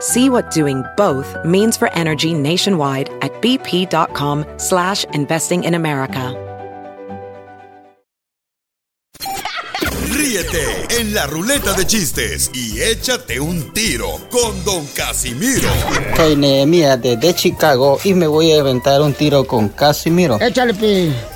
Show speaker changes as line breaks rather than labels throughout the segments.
See what doing both means for energy nationwide at bp.com slash investing in America.
Ríete en la ruleta de chistes y échate un tiro con Don Casimiro.
Soy Nehemia desde Chicago y me voy a inventar un tiro con Casimiro.
Échale, pi.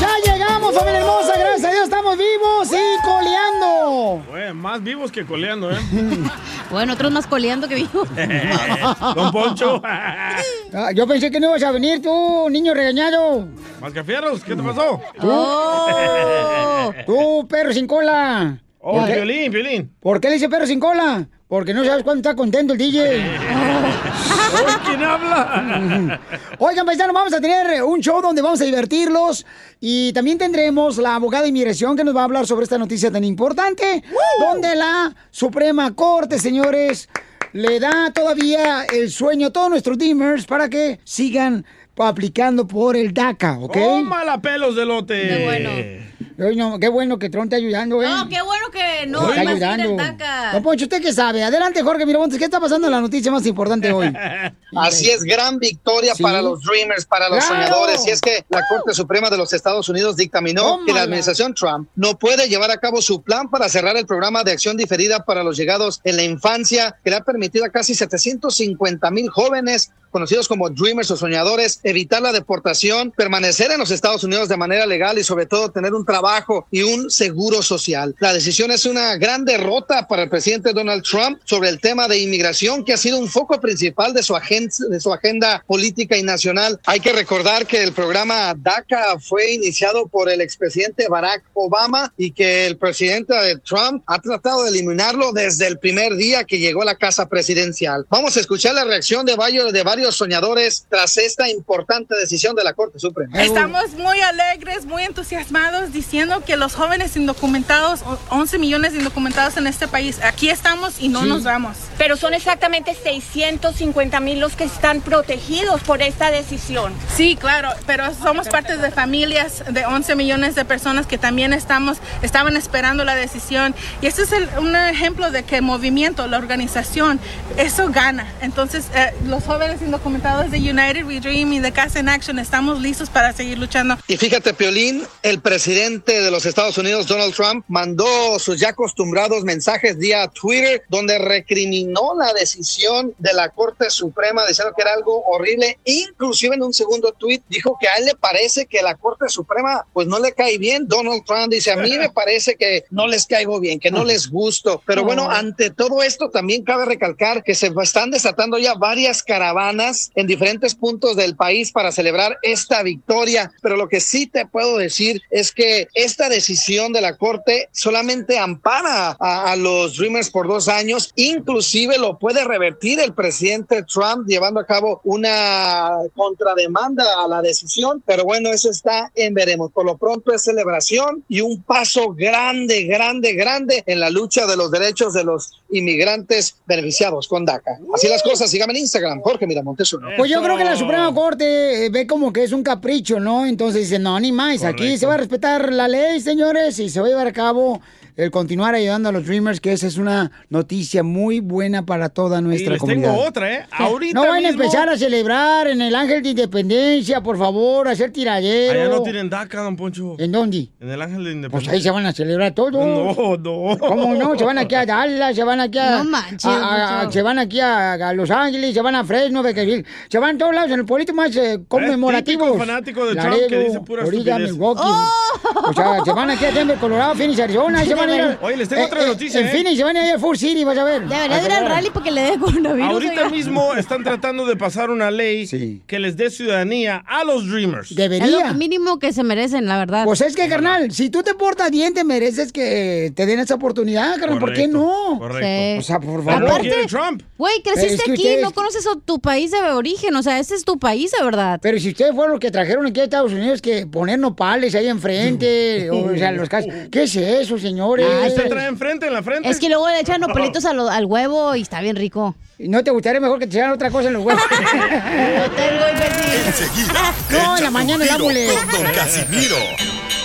Ya llegamos, familia hermosa, gracias a Dios estamos vivos y coleando.
Bueno, más vivos que coleando, ¿eh?
Bueno, otros más coleando que vivos.
Don Poncho.
Ah, Yo pensé que no ibas a venir tú, niño regañado.
Mascafierros, ¿qué te pasó?
Oh. Tú, perro sin cola.
Oh,
¿Por qué-
violín, violín.
¿Por qué le dice perro sin cola? Porque no sabes cuándo está contento el DJ.
¿Quién habla?
Oigan, paisanos, vamos a tener un show donde vamos a divertirlos y también tendremos la abogada de inmigración que nos va a hablar sobre esta noticia tan importante, donde la Suprema Corte, señores, le da todavía el sueño a todos nuestros Dreamers para que sigan aplicando por el DACA, ¿ok?
Tómala pelos de lote.
Qué bueno.
Ay, no, qué bueno que Tron está ayudando, ¿eh?
No, qué bueno que no
Está ayudando. Don Poncho, ¿usted qué sabe? Adelante, Jorge Miramontes, ¿qué está pasando en la noticia más importante hoy?
Así es, gran victoria
Sí.
para los Dreamers, para los
¡Claro!
soñadores. Y es que la Corte Suprema de los Estados Unidos dictaminó que la administración Trump no puede llevar a cabo su plan para cerrar el programa de acción diferida para los llegados en la infancia, que le ha permitido a casi 750 mil jóvenes conocidos como Dreamers o soñadores, evitar la deportación, permanecer en los Estados Unidos de manera legal y sobre todo tener un trabajo y un seguro social. La decisión es una gran derrota para el presidente Donald Trump sobre el tema de inmigración, que ha sido un foco principal de su, agen- de su agenda política y nacional. Hay que recordar que el programa DACA fue iniciado por el expresidente Barack Obama y que el presidente de Trump ha tratado de eliminarlo desde el primer día que llegó a la casa presidencial. Vamos a escuchar la reacción de varios, de varios soñadores tras esta importante decisión de la Corte Suprema.
Estamos muy alegres, muy entusiasmados diciendo que los jóvenes indocumentados, o- 11 millones de indocumentados en este país, aquí estamos y no
Sí.
nos vamos.
Pero son exactamente 650 mil los que están protegidos por esta decisión.
Sí, claro, pero somos parte de familias de 11 millones de personas que también estamos, estaban esperando la decisión. Y este es el- un ejemplo de que el movimiento, la organización, eso gana. Entonces, eh, los jóvenes indocumentados de United We Dream y de Casa in Action estamos listos para seguir luchando.
Y fíjate, Piolín, el presidente de los Estados Unidos, Donald Trump, mandó sus ya acostumbrados mensajes vía Twitter donde recriminó la decisión de la Corte Suprema diciendo que era algo horrible. Inclusive en un segundo tweet dijo que a él le parece que la Corte Suprema pues no le cae bien. Donald Trump dice, a mí me parece que no les caigo bien, que no les gusto. Pero bueno, ante todo esto también cabe recalcar que se están desatando ya varias caravanas en diferentes puntos del país para celebrar esta victoria. Pero lo que sí te puedo decir es que esta decisión de la Corte solamente ampara a, a los Dreamers por dos años, inclusive inclusive lo puede revertir el presidente Trump llevando a cabo una contrademanda a la decisión, pero bueno, eso está en veremos. Por lo pronto es celebración y un paso grande, grande, grande en la lucha de los derechos de los inmigrantes beneficiados con DACA. Así las cosas, síganme en Instagram, Jorge Miramontes uno.
Pues yo creo que la Suprema Corte eh, ve como que es un capricho, ¿no? Entonces dice, no, ni más, aquí
Correcto.
se va a respetar la ley, señores, y se va a llevar a cabo el continuar ayudando a los Dreamers, que esa es una noticia muy buena para toda
Y
nuestra
les
comunidad.
tengo otra, ¿eh? Ahorita
no van a empezar a celebrar en el Ángel de Independencia, por favor, a hacer tiradero.
Allá no tienen DACA, don Poncho.
¿En dónde?
En el Ángel de
Pues
Independencia.
ahí se van a celebrar todo.
No, no.
¿Cómo no? Se van aquí a Dallas, se van aquí a.
No manches,
a- se van aquí a, a Los Ángeles, se van a Fresno, Bakersfield. Se van a todos lados en el pueblito más eh, conmemorativo.
típico fanático de Trump que dice pura
Florida. Milwaukee. O sea, se van aquí a Denver, Colorado, Phoenix, Arizona. se van a ir. al-
Oye, les tengo otra noticia,
En
¿eh?
Phoenix se van a ir a Full City, vas a ver.
Debería de ir al rally porque le dé coronavirus.
Ahorita
oiga.
mismo están tratando de pasar una ley que les dé ciudadanía a los Dreamers.
Es
Debería.
lo mínimo que se merecen, la verdad.
Pues es que, carnal, si tú te portas bien, te mereces que te den esa oportunidad, carnal. ¿Por qué no?
Correcto.
Sí.
O sea, por favor.
quiere Trump.
Güey, creciste
Es que
aquí,
ustedes-
no conoces a tu país de origen, o sea, ese es tu país de verdad.
Pero si ustedes fueron los que trajeron aquí a Estados Unidos que poner nopales ahí enfrente, o, sea, los casos. ¿Qué es eso,
Ay,
¿Usted trae enfrente, en la frente?
Es que luego le echan nopalitos a lo- al huevo y está bien rico.
¿No te gustaría mejor que te echaran otra cosa en los huevos?
No tengo imbécil.
Enseguida,
No, en la mañana el ámbule.
con Don Casimiro.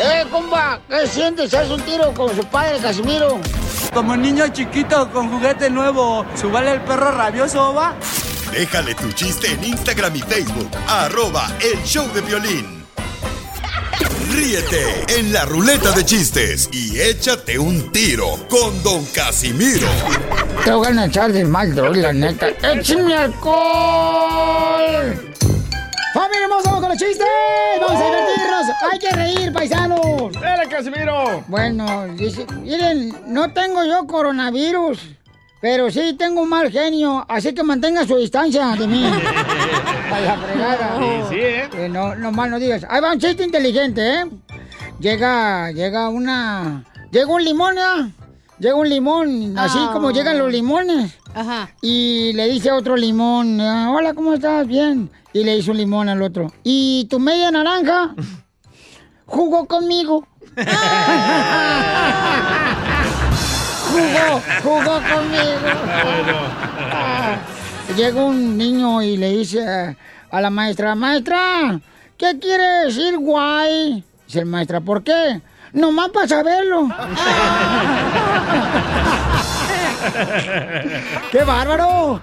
¡Eh, compa! ¿Qué sientes? ¿Haz un tiro con su padre, Casimiro?
Como niño chiquito con juguete nuevo, ¿subale el perro rabioso, va?
Déjale tu chiste en Instagram y Facebook. Arroba el show de violín. Ríete en la ruleta de chistes y échate un tiro con Don Casimiro.
Te voy a echar de mal, droga, la neta. ¡Échame alcohol! ¡Familia hermosa, vamos con los chistes! ¡Vamos a divertirnos! ¡Hay que reír, paisanos!
¡Dale, Casimiro!
Bueno, dice, miren, no tengo yo coronavirus, pero sí tengo un mal genio, así que mantenga su distancia de mí. A la fregada.
Sí, sí, ¿eh?
Eh, no, no mal no digas. Ahí va un chiste inteligente, ¿eh? Llega, llega una... Llega un limón, ¿ya? Llega un limón, así
Ah.
como llegan los limones.
Ajá.
Y le dice a otro limón, ah, hola, ¿cómo estás? Bien. Y le dice un limón al otro, ¿y tu media naranja? Jugó conmigo. jugó, jugó conmigo. Ah. Llega un niño y le dice a, la maestra, maestra, ¿qué quiere decir guay? Dice el maestra, ¿por qué? Nomás para saberlo. ¡Qué bárbaro!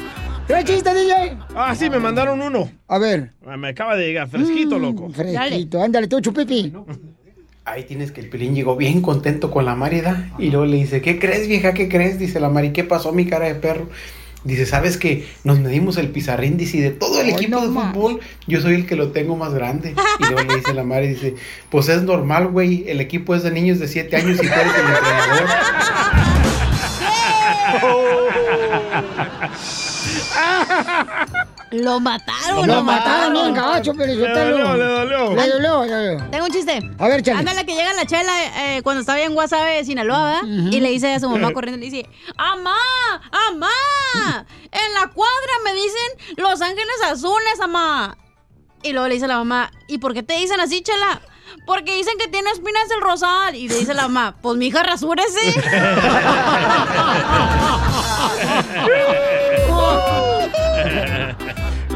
¿Qué chiste, DJ?
Ah, sí, me mandaron uno.
A ver.
Ah, Me acaba de llegar, fresquito, loco.
Fresquito, ándale tú, chupipi.
Ahí tienes que el Pilín llegó bien contento con la Marida y luego le dice, ¿qué crees vieja? ¿Qué crees? Dice la Mari, ¿qué pasó mi cara de perro? Dice, ¿sabes que nos medimos el pizarrín? Dice, y de todo el
Ay,
equipo
no
de
más.
fútbol, yo soy el que lo tengo más grande. Y luego le dice la Mari, dice, pues es normal, güey, el equipo es de niños de 7 años y tú eres el entrenador.
Lo mataron.
Lo mataron bien gacho, pero yo
Le
te lo...
dolió, le dolió.
Le dolió, le dolió.
Tengo un chiste.
A ver, chale.
Ándale, que llega la chela eh, cuando estaba en Guasave, Sinaloa, ¿verdad? Y le dice a su mamá corriendo, le dice, ¡Amá! ¡Amá! En la cuadra me dicen Los Ángeles Azules, amá. Y luego le dice la mamá, ¿y por qué te dicen así, chela? Porque dicen que tiene espinas el rosal. Y le dice la mamá, pues mi hija rasúrese.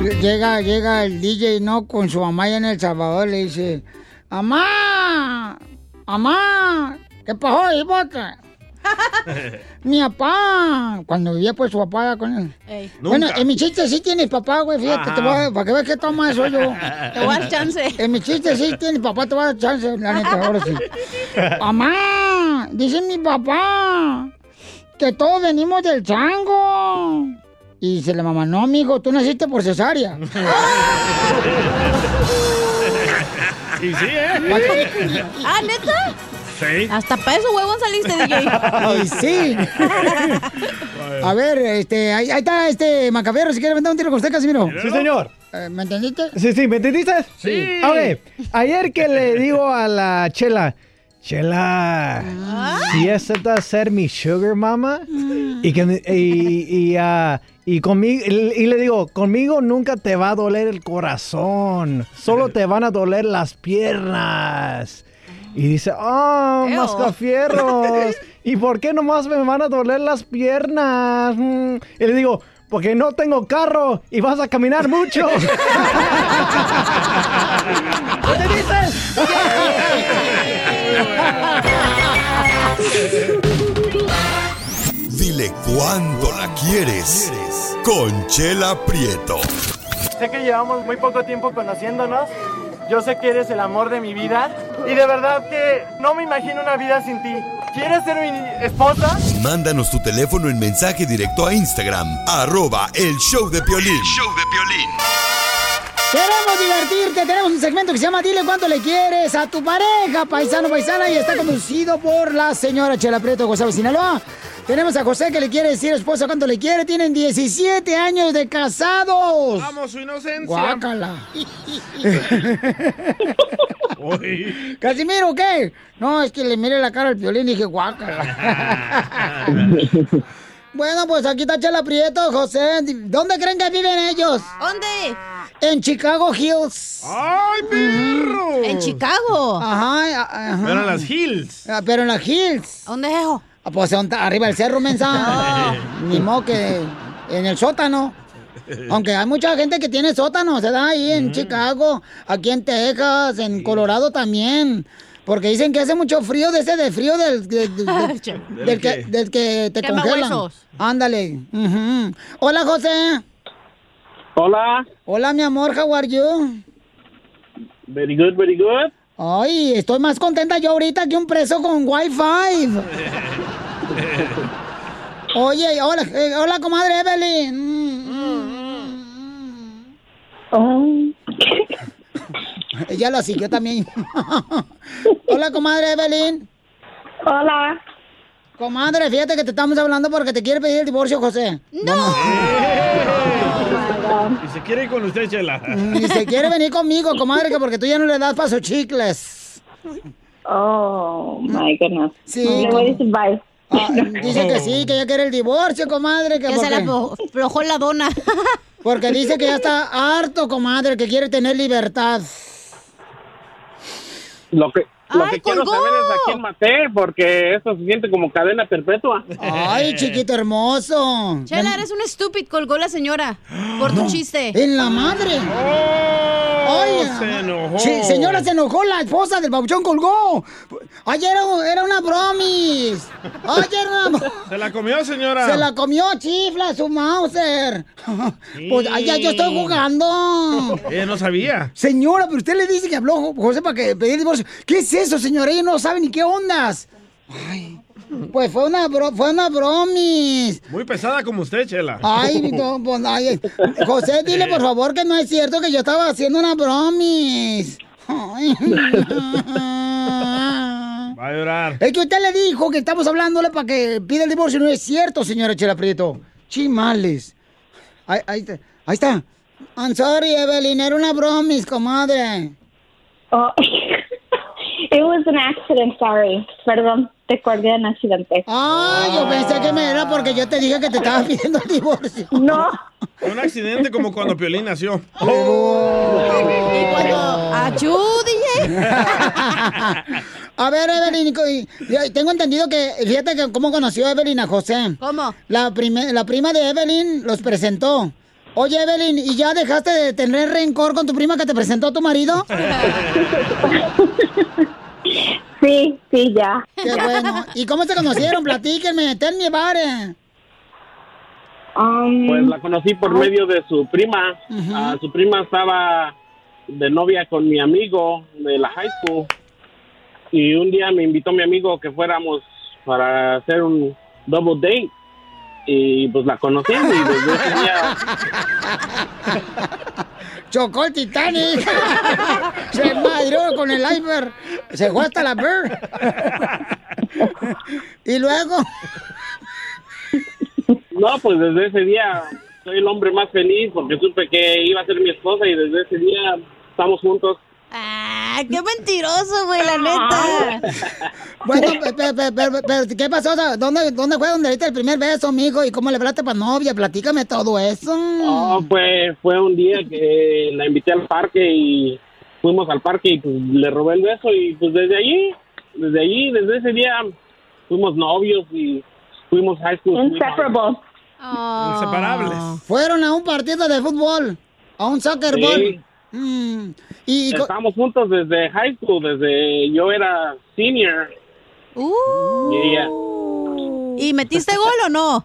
Llega, llega el DJ, ¿no? Con su mamá allá en El Salvador, le dice, ¡Amá! ¡Amá! ¿Qué pasó, hijota? Mi papá, cuando vivía pues su papá con él.
Ey.
Bueno,
Nunca.
en mi chiste sí tienes papá, güey, fíjate, te voy a- para que veas que toma soy yo.
Te voy a dar chance.
En mi chiste sí tienes papá, te voy a dar chance, la neta, ahora sí. Mamá, dice mi papá que todos venimos del chango. Y dice la mamá, no, mijo, tú naciste por cesárea.
Y sí, ¿eh?
¿Ah, neta?
Sí.
Hasta para eso, huevón, saliste, DJ.
Y sí. A ver, este, ahí, ahí está este Macabero, si quiere vender un tiro con usted, Casimiro.
Sí, señor.
Eh, ¿Me entendiste?
Sí, sí, ¿me entendiste?
Sí.
A ver, ayer que le digo a la chela, Chela, si aceptas ser mi sugar mama y que y, y, ah, y conmigo y, le digo conmigo nunca te va a doler el corazón, solo te van a doler las piernas. Y dice, oh, mascafierros, ¿y por qué nomás me van a doler las piernas? Y le digo, porque no tengo carro y vas a caminar mucho. ¿Qué dices?
Dile cuándo la quieres. Conchela Prieto.
Sé que llevamos muy poco tiempo conociéndonos. Yo sé que eres el amor de mi vida. Y de verdad que no me imagino una vida sin ti. ¿Quieres ser mi esposa?
Mándanos tu teléfono en mensaje directo a Instagram, arroba el show de Piolín. show de Piolín.
Queremos divertirte, tenemos un segmento que se llama Dile cuánto le quieres a tu pareja, paisano, paisana, y está conducido por la señora Chela Prieto, Gonzalo Sinaloa. Tenemos a José que le quiere decir a esposa cuánto le quiere, tienen 17 años de casados.
Vamos, su inocencia.
Guácala. Casimiro, ¿qué? No, es que le miré la cara al violín y dije, guácala. bueno, pues aquí está Chela Prieto, José. ¿Dónde creen que viven ellos?
¿Dónde?
En Chicago Hills.
¡Ay, perro!
¿En Chicago?
Ajá, ajá.
Pero en las Hills.
Ah, Pero en las Hills.
¿Dónde es eso?
Pues ¿dónde- arriba del cerro, mensa. Ni modo que en el sótano. Aunque hay mucha gente que tiene sótano, se da ahí en Chicago, aquí en Texas, en Colorado también. Porque dicen que hace mucho frío, de ese de frío del, del- que, del que te congelan.
huesos.
Ándale. Hola, José.
Hola.
Hola, mi amor, how are you?
Very good, very good.
Ay, estoy más contenta yo ahorita que un preso con Wi-Fi. Oye, hola, eh, hola, comadre Evelyn. Mm, Ella lo siguió también. hola, comadre Evelyn. Hola. Comadre, fíjate que te estamos hablando porque te quiere pedir el divorcio, José. No.
Y se quiere ir con usted, Chela.
Ni se quiere venir conmigo, comadre, que porque tú ya no le das paso chicles.
Oh, my goodness.
Sí.
Le voy a decir bye.
Ah, dice que sí, que ya quiere el divorcio, comadre. Que,
Que se
porque-
le aflo- aflojó la dona.
Porque dice que ya está harto, comadre, que quiere tener libertad.
Lo que, lo
¡Ay,
que quiero
colgó!
saber es a quién maté, porque eso se siente como cadena perpetua.
Ay, chiquito hermoso.
Chela, eres un estúpido, colgó la señora por tu chiste.
En la madre. Ay,
se enojó.
Sí, señora, se enojó, la esposa del babuchón colgó. Ayer era, era una bromis. Ayer era una...
Se la comió, señora.
Se la comió chifla su Mauser. Pues allá yo estoy jugando.
Ella no sabía.
Señora, pero usted le dice que habló Jo- José para que pedir divorcio. ¿Qué es eso, señora? Ella no sabe ni qué ondas. Ay, pues fue una, bro- fue una bromis.
Muy pesada como usted, Chela.
Ay, no, pues, ay, José, dile por favor que no es cierto que yo estaba haciendo una bromis. Ay.
Va a llorar.
Es que usted le dijo que estamos hablándole para que pida el divorcio. No es cierto, señora Chela Prieto. Chimales. Ahí, ahí, está- ahí está. I'm sorry, Evelyn. Era una bromis, comadre.
Oh, it was an accident, sorry. Perdón, te colgué en accidente.
Ah, yo pensé que me era porque yo te dije que te estaba pidiendo el divorcio.
No.
Un accidente como cuando Piolín nació.
Y cuando... ¡Achú, DJ!
A ver, Evelyn, tengo entendido que, fíjate que cómo conoció Evelyn a José.
¿Cómo?
La, prime- la prima de Evelyn los presentó. Oye, Evelyn, ¿y ya dejaste de tener rencor con tu prima que te presentó a tu marido?
Sí, sí, ya.
Qué bueno. ¿Y cómo se conocieron? Platíquenme, tell me about it.
Um,
Pues la conocí por medio de su prima. Ah, su prima estaba de novia con mi amigo de la high school. Y un día me invitó mi amigo que fuéramos para hacer un double date. Y pues la conocí y desde ese día
Chocó el Titanic. Se madrió con el iceberg. Se fue hasta la Bird. y luego.
No, pues desde ese día soy el hombre más feliz porque supe que iba a ser mi esposa y desde ese día estamos juntos.
Ay, qué mentiroso, güey, la neta.
Bueno, pe- pe- pe- pe- pero, ¿qué pasó? ¿Dónde, ¿Dónde fue donde diste el primer beso, mijo? ¿Y cómo le hablaste para novia? Platícame todo eso.
No, fue, fue un día que la invité al parque y fuimos al parque y pues le robé el beso y pues desde allí, desde allí, desde ese día fuimos novios y fuimos high school.
Inseparable.
Inseparables.
Fueron a un partido de fútbol, a un soccer
Sí.
ball. Mm, y, y co-
Estábamos juntos desde high school, desde yo era senior
Uh.
y ella,
¿Y metiste gol o no?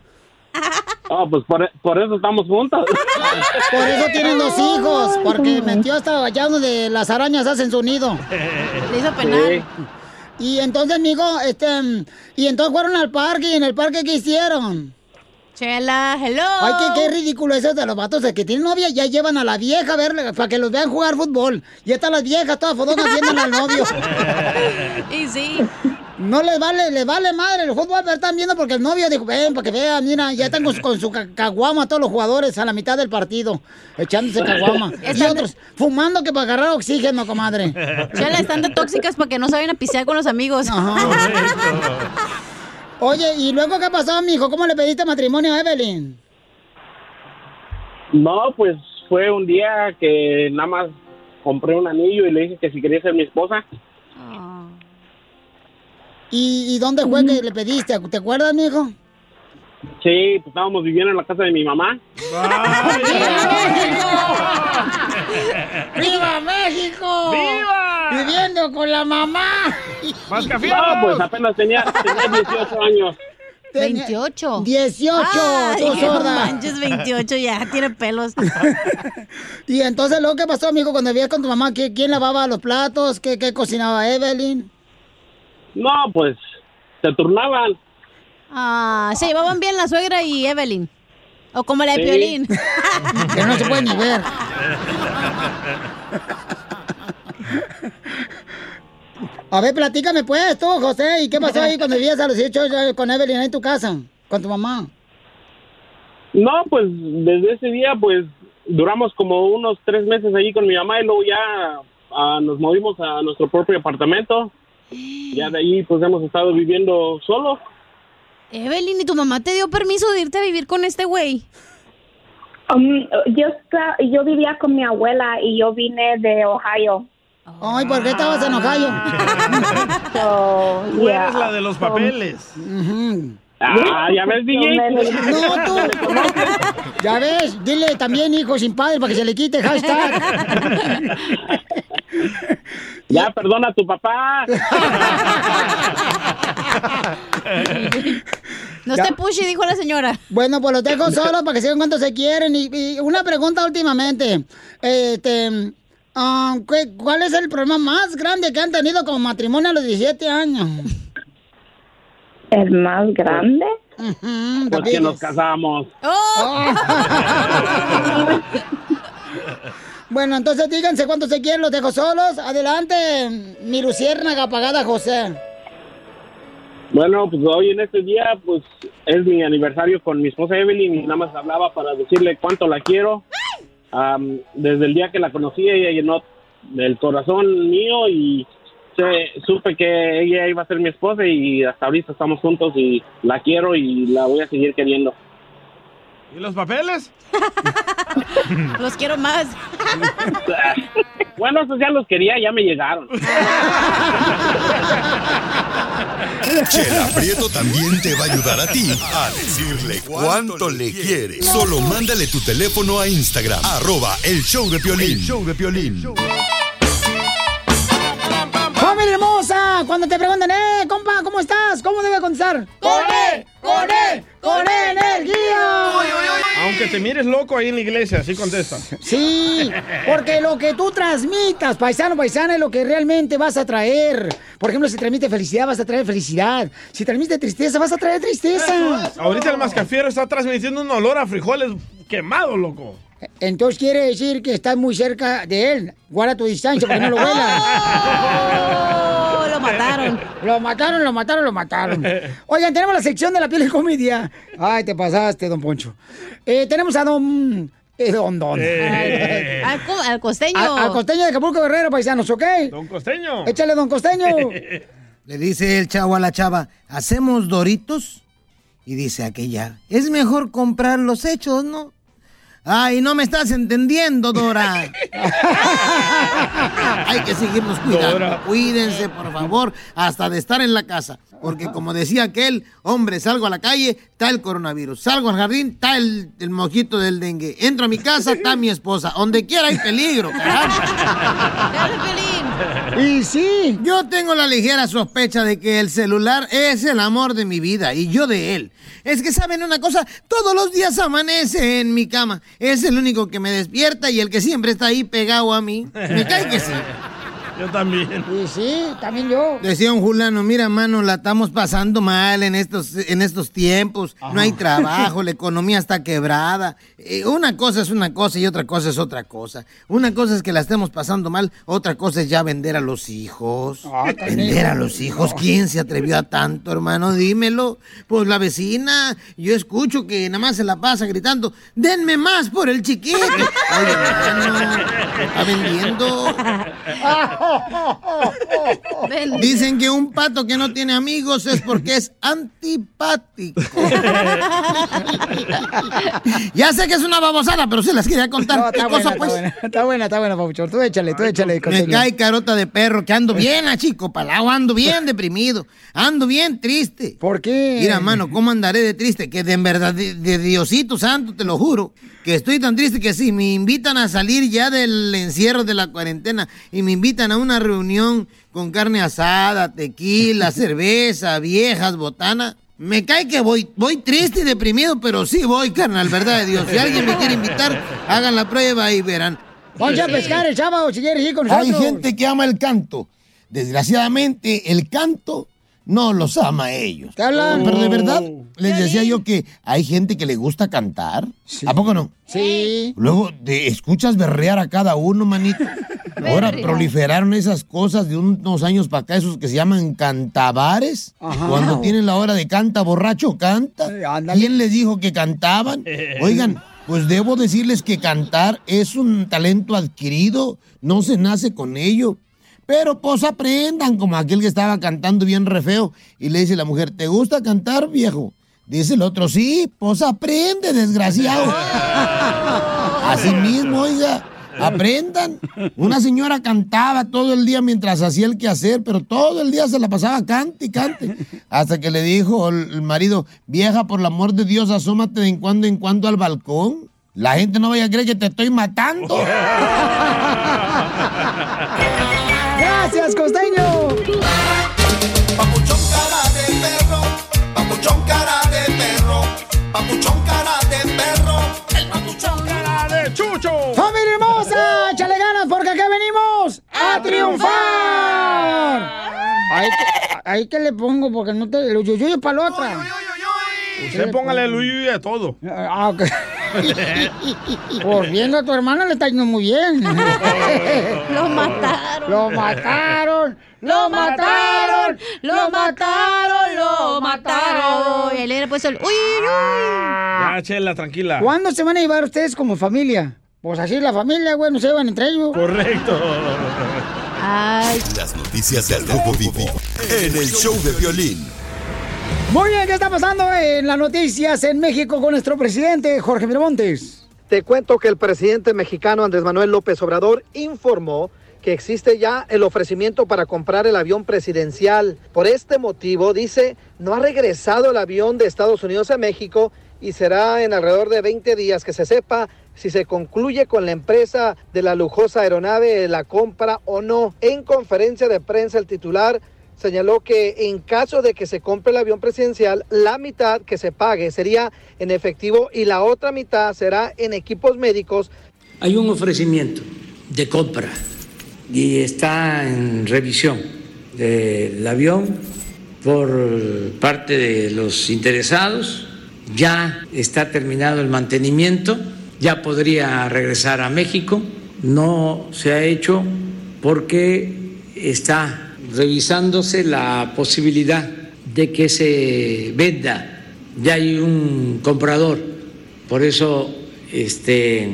oh, pues por, por eso estamos juntos.
por eso tienen dos hijos, porque metió hasta allá donde las arañas hacen su nido.
Le hizo penal.
Y entonces, amigo, este, y entonces fueron al parque y en el parque ¿qué hicieron?
Chela, hello.
Ay, qué, qué ridículo eso de los vatos de que tienen novia, ya llevan a la vieja a verle, para que los vean jugar fútbol. Y están las viejas todas fodonas viendo al novio.
Y sí.
No les vale, les vale madre el fútbol, pero están viendo porque el novio dijo, ven, para que vean, mira, ya están con, su- con su ca- caguama todos los jugadores a la mitad del partido, echándose caguama. y otros fumando que para agarrar oxígeno, comadre.
Chela, están de tóxicas para que no se vayan a pisear con los amigos.
Oye, ¿y luego qué pasó, mijo? ¿Cómo le pediste matrimonio a Evelyn?
No, pues fue un día que nada más compré un anillo y le dije que si quería ser mi esposa.
¿Y, y dónde fue que le pediste? ¿Te acuerdas, mijo?
Sí, pues estábamos viviendo en la casa de mi mamá.
¡Viva México! ¡Viva! Viviendo con la mamá.
No, pues apenas tenía, tenía 18 años.
28.
18,
Ay,
tú
no
sorda.
manches, 28 ya, tiene pelos.
Y entonces, ¿luego qué pasó, amigo, cuando vivías con tu mamá? ¿Qué- ¿Quién lavaba los platos? ¿Qué, qué cocinaba Evelyn?
No, pues se turnaban.
Ah, se llevaban bien la suegra y Evelyn. O como la de
Sí.
Piolín.
Que no se puede ni ver. A ver, platícame pues tú, José, ¿y qué pasó ahí cuando vivías a los 18 años con Evelyn ahí en tu casa? Con tu mamá.
No, pues desde ese día, pues duramos como unos tres meses allí con mi mamá y luego ya ah, nos movimos a nuestro propio apartamento. Ya de ahí, pues hemos estado viviendo solos.
Evelyn, ¿y tu mamá te dio permiso de irte a vivir con este güey?
Um, yo, yo vivía con mi abuela y yo vine de Ohio.
Ay, ¿por qué estabas en Ohio?
So,
Tú eres la de los papeles.
Ah, ya ves, DJ.
No, tú. Ya ves, dile también hijo sin padre para que se le quite hashtag.
Ya, perdona a tu papá.
No
Ya.
esté pushy, dijo la señora.
Bueno, pues los dejo solos para que sigan cuánto se quieren. Y, y una pregunta últimamente. Este, ¿qué- ¿Cuál es el problema más grande que han tenido como matrimonio a los 17 años?
¿El más grande?
Pues que nos casamos.
Oh. Bueno, entonces díganse cuánto se quieren, los dejo solos. Adelante, mi luciérnaga apagada, José.
Bueno, pues hoy en este día, pues es mi aniversario con mi esposa Evelyn y nada más hablaba para decirle cuánto la quiero. Am, desde el día que la conocí, ella llenó el corazón mío y sé- supe que ella iba a ser mi esposa y hasta ahorita estamos juntos y la quiero y la voy a seguir queriendo.
¿Y los papeles?
Los quiero más.
Bueno, esos ya los quería, ya me llegaron.
Chela Prieto también te va a ayudar a ti a decirle cuánto le quiere. Solo mándale tu teléfono a Instagram, arroba el show de Piolín. El show de Piolín.
¡Familia hermosa! Cuando te preguntan, ¡eh, compa, ¿cómo estás? ¿Cómo debe contestar? ¡Con él! ¡Con él! ¡Con energía!
Aunque te mires loco ahí en la iglesia, así contesta.
Sí, porque lo que tú transmitas, paisano, paisana, es lo que realmente vas a traer. Por ejemplo, si transmite felicidad, vas a traer felicidad. Si transmite tristeza, vas a traer tristeza.
Ahorita el mascafiero está transmitiendo un olor a frijoles quemados, loco.
Entonces quiere decir que estás muy cerca de él. Guarda tu distancia porque no lo huelas.
Lo mataron.
Lo mataron, lo mataron, lo mataron. Oigan, tenemos la sección de la piel de comedia. Ay, te pasaste, don Poncho. Eh, tenemos a don Eh, don, don.
Eh.
Al, co- al costeño.
Al, al costeño de Acapulco Guerrero, paisanos, ¿ok?
Don Costeño.
Échale, don costeño.
Le dice el chavo a la chava, ¿hacemos doritos? Y dice aquella, es mejor comprar los hechos, ¿no? Ay, no me estás entendiendo, Dora. Hay que seguirnos cuidando.
Dora.
Cuídense, por favor, hasta de estar en la casa. Porque como decía aquel, hombre, salgo a la calle, está el coronavirus. Salgo al jardín, está el, el mosquito del dengue. Entro a mi casa, está mi esposa. Donde quiera hay peligro, carajo.
Y sí.
Yo tengo la ligera sospecha de que el celular es el amor de mi vida y yo de él. Es que, ¿saben una cosa? Todos los días amanece en mi cama. Es el único que me despierta y el que siempre está ahí pegado a mí. Me cae que sí.
Yo también.
Y sí, también yo.
Decía un fulano, mira, mano, la estamos pasando mal en estos, en estos tiempos. No hay trabajo, la economía está quebrada. Eh, una cosa es una cosa y otra cosa es otra cosa. Una cosa es que la estemos pasando mal, otra cosa es ya vender a los hijos. vender a los hijos, ¿quién se atrevió a tanto, hermano? Dímelo. Pues la vecina, yo escucho que nada más se la pasa gritando, denme más por el chiquito. Oye, hermano, está vendiendo. Dicen que un pato que no tiene amigos es porque es antipático. ya sé que es una babosada, pero se las quería contar.
No,
¿Qué
está,
cosa,
buena,
pues?
está buena, está buena, está buena. Tú échale, tú échale,
Me cae carota de perro que ando bien, a chico palao, ando bien deprimido, ando bien triste.
¿Por qué?
Mira, mano, ¿cómo andaré de triste? Que de en verdad, de, de Diosito Santo, te lo juro, que estoy tan triste que si me invitan a salir ya del encierro de la cuarentena y me invitan a una reunión con carne asada, tequila, cerveza, viejas, botana. Me cae que voy, voy triste y deprimido, pero sí voy, carnal, verdad de Dios. Si alguien me quiere invitar, hagan la prueba y verán.
Vamos a pescar el sábado si quieres ir con nosotros.
Hay gente que ama el canto. Desgraciadamente, el canto no los ama a ellos. Pero de verdad, les decía yo que hay gente que le gusta cantar. ¿A poco no?
Sí.
Luego te escuchas berrear a cada uno, manito. Ahora proliferaron esas cosas de unos años para acá, esos que se llaman cantabares.
Ajá.
Cuando tienen la hora de canta, borracho, canta. ¿Quién les dijo que cantaban? Oigan, pues debo decirles que cantar es un talento adquirido, no se nace con ello. Pero pues aprendan, como aquel que estaba cantando bien re feo. Y le dice la mujer, ¿te gusta cantar, viejo? Dice el otro, sí, pues aprende, desgraciado. Así mismo, oiga, aprendan. Una señora cantaba todo el día mientras hacía el quehacer, pero todo el día se la pasaba cante y cante. Hasta que le dijo el el marido, vieja, por el amor de Dios, asómate de en cuando en cuando al balcón. La gente no vaya a creer que te estoy matando.
Gracias, costeño.
Papuchón cara de perro, papuchón cara de perro, papuchón cara de perro, el papuchón
cara de chucho.
¡Familia hermosa! ¡Échale ganas porque acá venimos a triunfar! Ahí, que- ahí que le pongo porque no te... Lo yuyo para la otra.
Usted póngale el uyuy a todo.
Ah, ok. Pues viendo a tu hermana le está yendo muy bien.
Lo mataron.
Lo mataron. Lo mataron. Lo mataron. Lo mataron.
Él le puesto el uy, uy, uy.
Ya, Chela, tranquila.
¿Cuándo se van a llevar ustedes como familia? Pues así la familia, güey, no se llevan entre ellos.
Correcto.
Las noticias del Rojo Vivo en el show de violín.
Muy bien, ¿qué está pasando en las noticias en México con nuestro presidente Jorge Miramontes?
Te cuento que el presidente mexicano Andrés Manuel López Obrador informó que existe ya el ofrecimiento para comprar el avión presidencial. Por este motivo, dice, no ha regresado el avión de Estados Unidos a México y será en alrededor de 20 días que se sepa si se concluye con la empresa de la lujosa aeronave la compra o no. En conferencia de prensa, el titular señaló que en caso de que se compre el avión presidencial, la mitad que se pague sería en efectivo y la otra mitad será en equipos médicos.
Hay un ofrecimiento de compra y está en revisión del avión por parte de los interesados. Ya está terminado el mantenimiento, ya podría regresar a México. No se ha hecho porque está revisándose la posibilidad de que se venda. Ya hay un comprador, por eso este,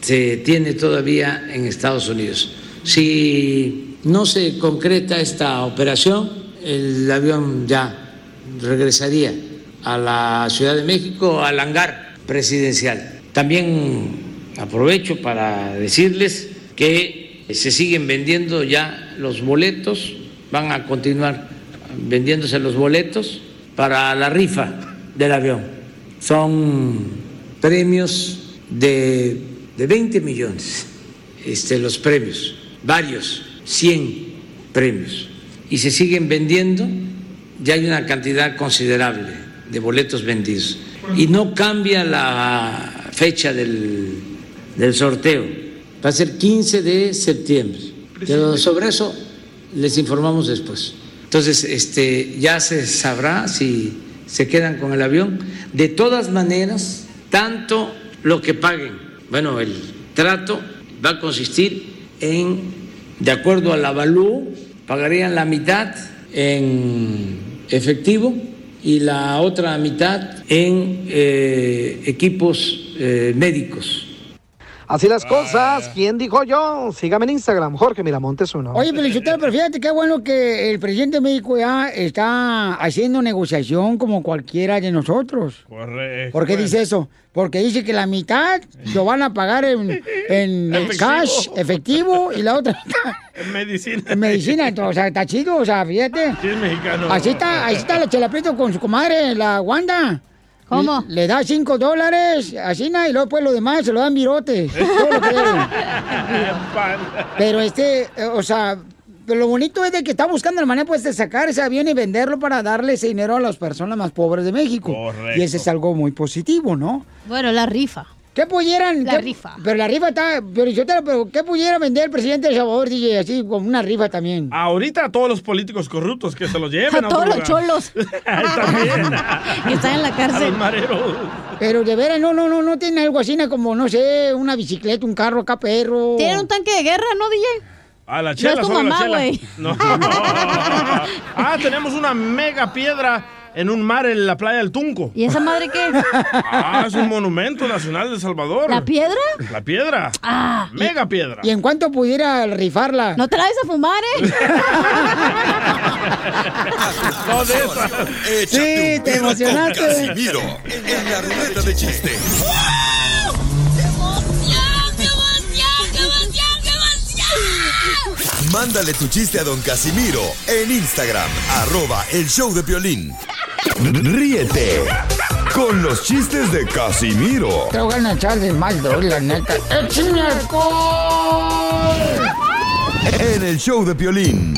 se tiene todavía en Estados Unidos. Si no se concreta esta operación, el avión ya regresaría a la Ciudad de México, al hangar presidencial. También aprovecho para decirles que se siguen vendiendo ya los boletos, van a continuar vendiéndose los boletos para la rifa del avión. Son premios de, de 20 millones, este, los premios, varios, 100 premios. Y se siguen vendiendo, ya hay una cantidad considerable de boletos vendidos. Y no cambia la fecha del, del sorteo, va a ser 15 de septiembre. Pero sobre eso les informamos después. Entonces, este, ya se sabrá si se quedan con el avión. De todas maneras, tanto lo que paguen, bueno, el trato va a consistir en, de acuerdo al avalúo, pagarían la mitad en efectivo y la otra mitad en eh, equipos eh, médicos.
Así las cosas. ¿Quién dijo yo? Sígame en Instagram, Jorge Miramontes uno.
Oye, Felicitero, pero fíjate qué bueno que el presidente de México ya está haciendo negociación como cualquiera de nosotros.
Correcto.
¿Por qué dice eso? Porque dice que la mitad lo van a pagar en, en
Efectivo.
cash, efectivo, y la otra mitad
En medicina.
en medicina. Entonces, o sea, está chido, o sea, fíjate.
Sí, es mexicano.
Así está, ahí está la Chelaprieto con su comadre, la Wanda.
¿Cómo?
Le, da cinco dólares, así nada, y luego pues lo demás se lo dan virote. Todo lo que deben. Pero este, o sea, pero lo bonito es de que está buscando la manera pues de sacar ese avión y venderlo para darle ese dinero a las personas más pobres de México.
Correcto.
Y ese es algo muy positivo, ¿no?
Bueno, la rifa.
¿Qué pudieran?
La
qué-
rifa.
Pero la rifa está, pero yo te lo- pero ¿qué pudiera vender el presidente de El Salvador, DJ? Así, como una rifa también.
Ahorita a todos los políticos corruptos que se los lleven
A todos los
lugar.
cholos.
También.
Que están en la
A los mareros.
Pero de veras, no, no, no, no tiene algo así ¿no? como, no sé, una bicicleta, un carro acá, perro.
Tiene un tanque de guerra, ¿no, DJ?
A la
No
chela,
es tu
la
mamá, güey.
No. ah, tenemos una mega piedra en un mar en la playa del Tunco.
¿Y esa madre qué?
Ah, es un monumento nacional de El Salvador.
¿La piedra?
La piedra.
Ah.
Mega piedra.
¿Y en cuánto pudiera rifarla?
No te la des a fumar, ¿eh?
No de.
Échate
Sí, te emocionaste.
Casimiro en la ruleta de chiste. Mándale tu chiste a don Casimiro en Instagram, arroba el show de violín. Ríete con los chistes de Casimiro
Te voy a echar de mal, la neta. ¡Échame alcohol!
en el show de violín.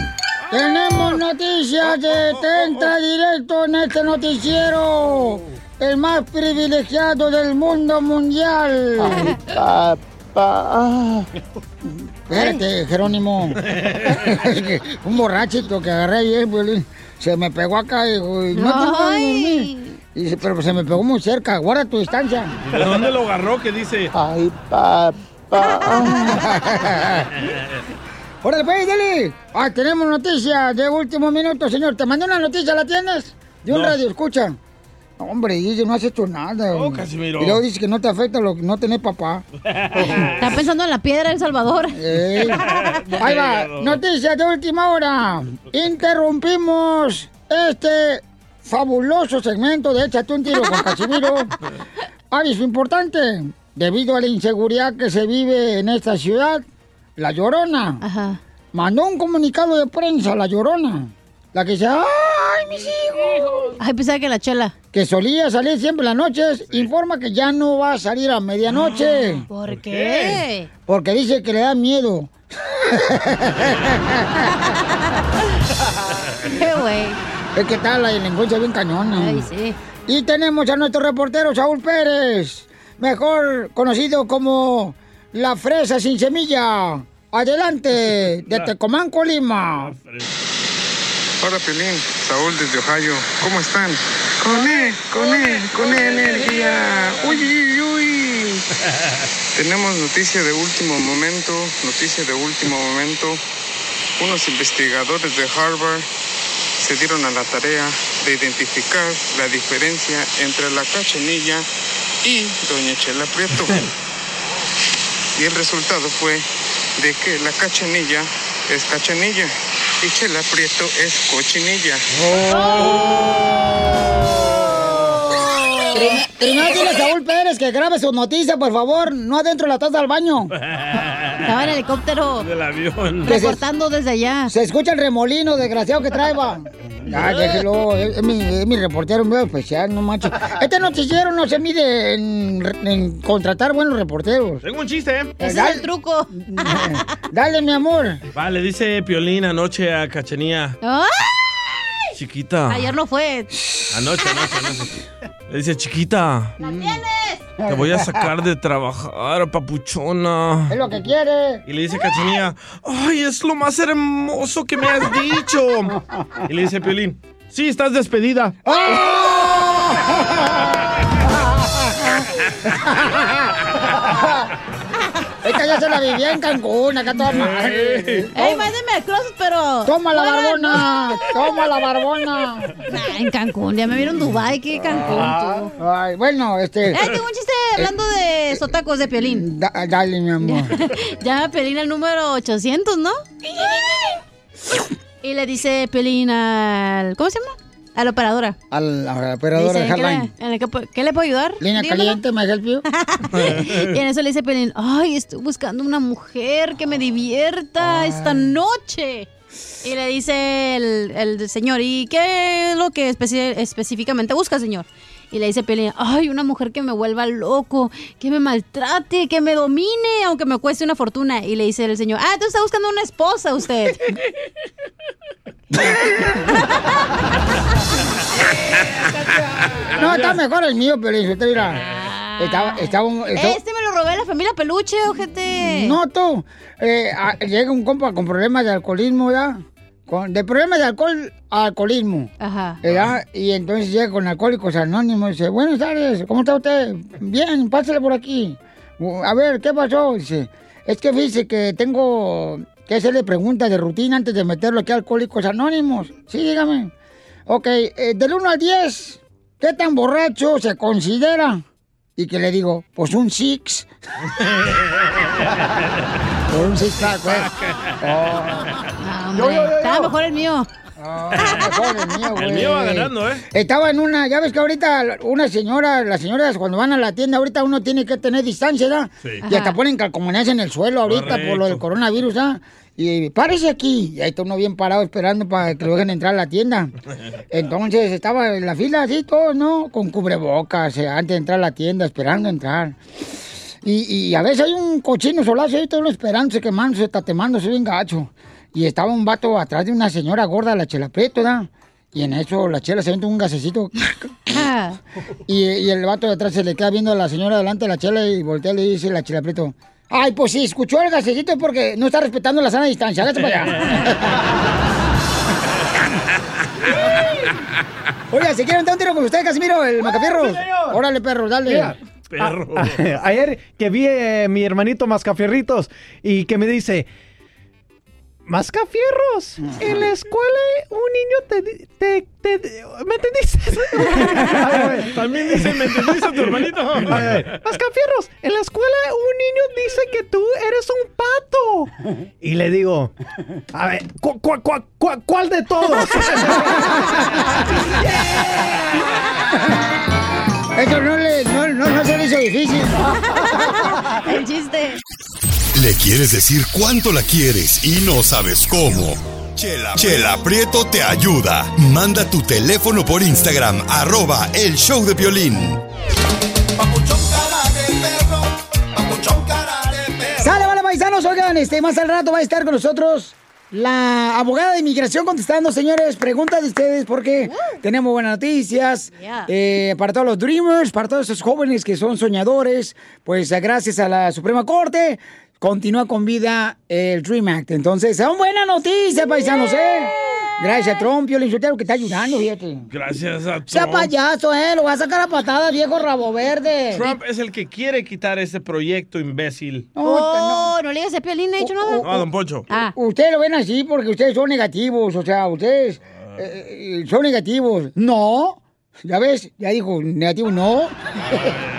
Tenemos noticias de Tenta Directo en este noticiero. El más privilegiado del mundo mundial.
Papá.
Espérate, Jerónimo. Un borrachito que agarré ayer, Violín, se me pegó acá y dijo, "Y no dormir. Y dice, pero se me pegó muy cerca, guarda tu distancia.
¿De dónde lo agarró que dice?
Ay, papá.
Órale, pues, dale. Ah, tenemos noticias de último minuto, señor. Te mandé una noticia, ¿la tienes? De un
No.
radio, escucha. No, hombre, dice, no has hecho nada.
Oh,
hombre.
Casimiro.
Y luego dice que no te afecta lo que no tenés papá.
Está pensando en la piedra del Salvador.
Ey. Ahí va, noticias de última hora. Interrumpimos este fabuloso segmento de Échate un tiro con Casimiro. Aviso importante. Debido a la inseguridad que se vive en esta ciudad, La Llorona mandó un comunicado de prensa a La Llorona. La que dice, ¡ay, mis hijos!
Ay, pensaba que la chela.
Que solía salir siempre en las noches, informa que ya no va a salir a medianoche.
¿Por qué?
Porque dice que le da miedo.
¿Qué, güey?
Es que tal la delincuencia bien cañona.
Ay, sí.
Y tenemos a nuestro reportero Saúl Pérez, mejor conocido como la fresa sin semilla. Adelante, de Tecomán, Colima.
Hola Pelín, Saúl desde Ohio. ¿Cómo están? Con él, con él, con él, energía. Uy, uy, uy. Tenemos noticia de último momento, noticia de último momento. Unos investigadores de Harvard se dieron a la tarea de identificar la diferencia entre la cachanilla y doña Chela Prieto. Y el resultado fue de que la cachanilla es cachanilla y Chela Prieto es cochinilla.
Prim- Primero dile a Saúl Pérez que grabe su noticia, por favor, no adentro de la taza del baño.
Estaba en helicóptero.
Del avión.
Reportando desde allá.
Se escucha el remolino desgraciado que trae, va. Ya, déjelo, es, es mi, es mi reportero muy especial, no manches. Este noticiero no se mide en, en contratar buenos reporteros.
Tengo un chiste, ¿eh?
Ese es el
truco.
Dale, mi amor.
Vale, dice Piolín anoche a Cachanía.
¡Ay!
Chiquita.
Ayer no fue.
Anoche, anoche, anoche. Le dice, chiquita, te voy a sacar de trabajar, papuchona.
Es lo que quiere.
Y le dice Cachanía, ay, es lo más hermoso que me has dicho. Y le dice Piolín, sí, estás despedida.
Esta ya se la vivía en Cancún, acá toda madre.
¡Ey, mándeme al closet, pero!
Toma la barbona, toma la barbona.
Nah, en Cancún, ya me vieron Dubai, ¿qué Cancún tú?
Ay, bueno, este.
¡Ey, tengo un chiste hablando de sotacos de Piolín!
Da- dale, mi amor.
Llama a Piolín al número 800, ¿no? Y le dice Piolín al... ¿Cómo se llama? A la operadora.
A la a la operadora
Dice,
de
¿qué, le, que ¿Qué le puedo ayudar?
Línea caliente, me help you.
Y en eso le dice Pelín, ay, estoy buscando una mujer que me divierta esta noche. Y le dice el, el señor, ¿y qué es lo que específicamente busca, señor? Y le dice Pelín, ay, una mujer que me vuelva loco, que me maltrate, que me domine, aunque me cueste una fortuna. Y le dice el señor, ah, entonces está buscando una esposa usted.
No, está mejor el mío, pero usted mira. Estaba, estaba un- estaba-
Este me lo robé la familia Peluche, ojete.
No, tú. Eh, a- llega un compa con problemas de alcoholismo, ¿ya? Con, de problemas de alcohol a alcoholismo.
Ajá.
¿verdad? Y entonces llega con Alcohólicos Anónimos y dice, buenas tardes, ¿cómo está usted? Bien, pásale por aquí. "Uh, A ver, ¿qué pasó? Dice, es que fíjese que tengo que hacerle preguntas de rutina antes de meterlo aquí a Alcohólicos Anónimos. Sí, dígame. Ok, eh, del 1 al 10, ¿qué tan borracho se considera? Y que le digo, pues un six. Por un six pack, pues.
Ah, Estaba mejor el mío.
mejor el mío,
El mío va ganando, ¿eh?
Estaba en una, ya ves que ahorita una señora, las señoras cuando van a la tienda, ahorita uno tiene que tener distancia, ¿verdad?
Sí.
Y hasta ponen calcomanías en el suelo ahorita por lo del coronavirus, ¿ah? Y párese aquí. Y ahí está uno bien parado esperando para que lo dejen entrar a la tienda. Entonces estaba en la fila así, todos, ¿no? Con cubrebocas, eh, antes de entrar a la tienda, esperando entrar. Y, y a veces hay un cochino solazo ahí, todo uno esperándose, quemándose, tatemándose bien gacho. Y estaba un vato atrás de una señora gorda, la chela Prieto, ¿da? Y en eso la chela se mete un gasecito. y, y el vato de atrás se le queda viendo a la señora delante de la chela y voltea y le dice la chela Prieto. Ay, pues si escuchó el gasecito es porque no está respetando la sana distancia. Hágase para allá. Oiga, ¿se quieren dar un tiro con usted, Casimiro, el macafierro? Órale, perro, dale.
Mira,
Perro.
a- ayer que vi eh, mi hermanito Mascafierritos y que me dice, Mascafierros, en la escuela un niño te... te, te- ¿Me entendiste?
También dice, ¿me entendiste tu hermanito?
Mascafierros, en la escuela un niño dice que tú eres un pato. Y le digo, a ver, ¿cu- cu- cu- cu- cuál de todos?
Eso no, le, no, no, no se le hizo difícil.
El chiste.
Le quieres decir cuánto la quieres y no sabes cómo. Chela, Chela Prieto te ayuda. Manda tu teléfono por Instagram, arroba el show de violín.
Sale, vale, paisanos. Oigan, este, más al rato va a estar con nosotros la abogada de inmigración contestando, señores, preguntas de ustedes porque tenemos buenas noticias
Yeah.
eh, para todos los dreamers, para todos esos jóvenes que son soñadores. Pues eh, gracias a la Suprema Corte continúa con vida el Dream Act. Entonces, son buenas noticias, paisanos, ¿eh? Gracias a Trump, Piolín Sotelo, que está ayudando, fíjate.
Gracias a
Sea
Trump.
payaso, ¿eh? Lo va a sacar a patadas, viejo rabo verde.
Trump es el que quiere quitar ese proyecto imbécil.
Oh, no le digas a Piolín, no he dicho nada.
No, don Poncho.
Ah.
Ustedes lo ven así porque ustedes son negativos, o sea, ustedes eh, eh, son negativos. No, ya ves, ya dijo negativo, no.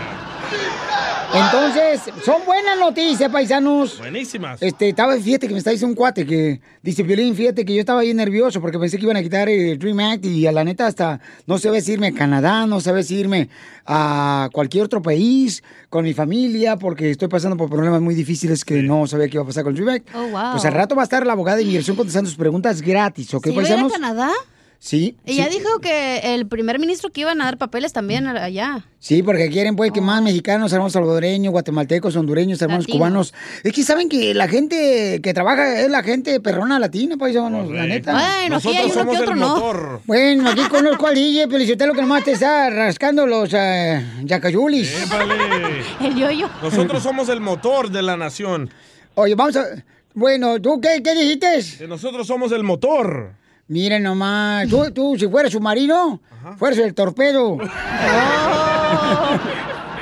Entonces, son buenas noticias, paisanos.
Buenísimas.
Este, estaba, fíjate que me está diciendo un cuate que dice, Violín, fíjate que yo estaba bien nervioso porque pensé que iban a quitar el Dream Act y a la neta hasta no sabía si irme a Canadá, no sabía si irme a cualquier otro país con mi familia porque estoy pasando por problemas muy difíciles que no sabía qué iba a pasar con el Dream Act.
Oh, wow.
Pues al rato va a estar la abogada de inmigración contestando sus preguntas gratis, ¿ok,
¿Sí va a
paisanos?
Canadá?
Sí.
Ella
sí.
dijo que el primer ministro que iban a dar papeles también allá.
Sí, porque quieren pues que más mexicanos, hermanos salvadoreños, guatemaltecos, hondureños, hermanos cubanos. Es que saben que la gente que trabaja es la gente perrona latina, paisanos, la neta.
Bueno, aquí hay uno que otro no.
Bueno, aquí conozco al DJ, pero lo que nomás te está rascando los uh, yacayulis.
El yoyo.
Nosotros somos el motor de la nación.
Oye, vamos a... Bueno, ¿tú qué, qué dijiste?
Que nosotros somos el motor.
Miren nomás, tú, tú si fueras submarino, fueras el torpedo.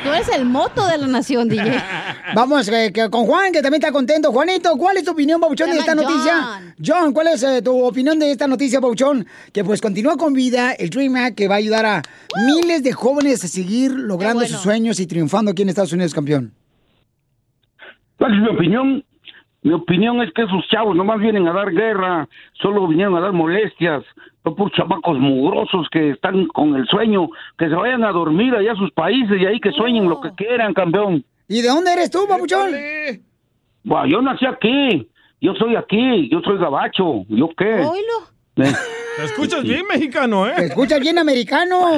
Tú eres el moto de la nación, DJ.
Vamos eh, que con Juan, que también está contento. Juanito, ¿cuál es tu opinión, Pauchón, de esta noticia? John, ¿cuál es eh, tu opinión de esta noticia, Pauchón? Que pues continúa con vida el Dream Act que va a ayudar a miles de jóvenes a seguir logrando sus sueños y triunfando aquí en Estados Unidos, campeón.
¿Cuál es mi opinión? Mi opinión es que esos chavos nomás vienen a dar guerra, solo vinieron a dar molestias, son por chamacos mugrosos que están con el sueño, que se vayan a dormir allá a sus países y ahí que sueñen lo que quieran, campeón.
¿Y de dónde eres tú, Papuchón?
Bueno, yo nací aquí, yo soy aquí, yo soy gabacho, ¿yo qué? Eh,
Te escuchas bien mexicano, ¿eh?
Te escuchas bien americano.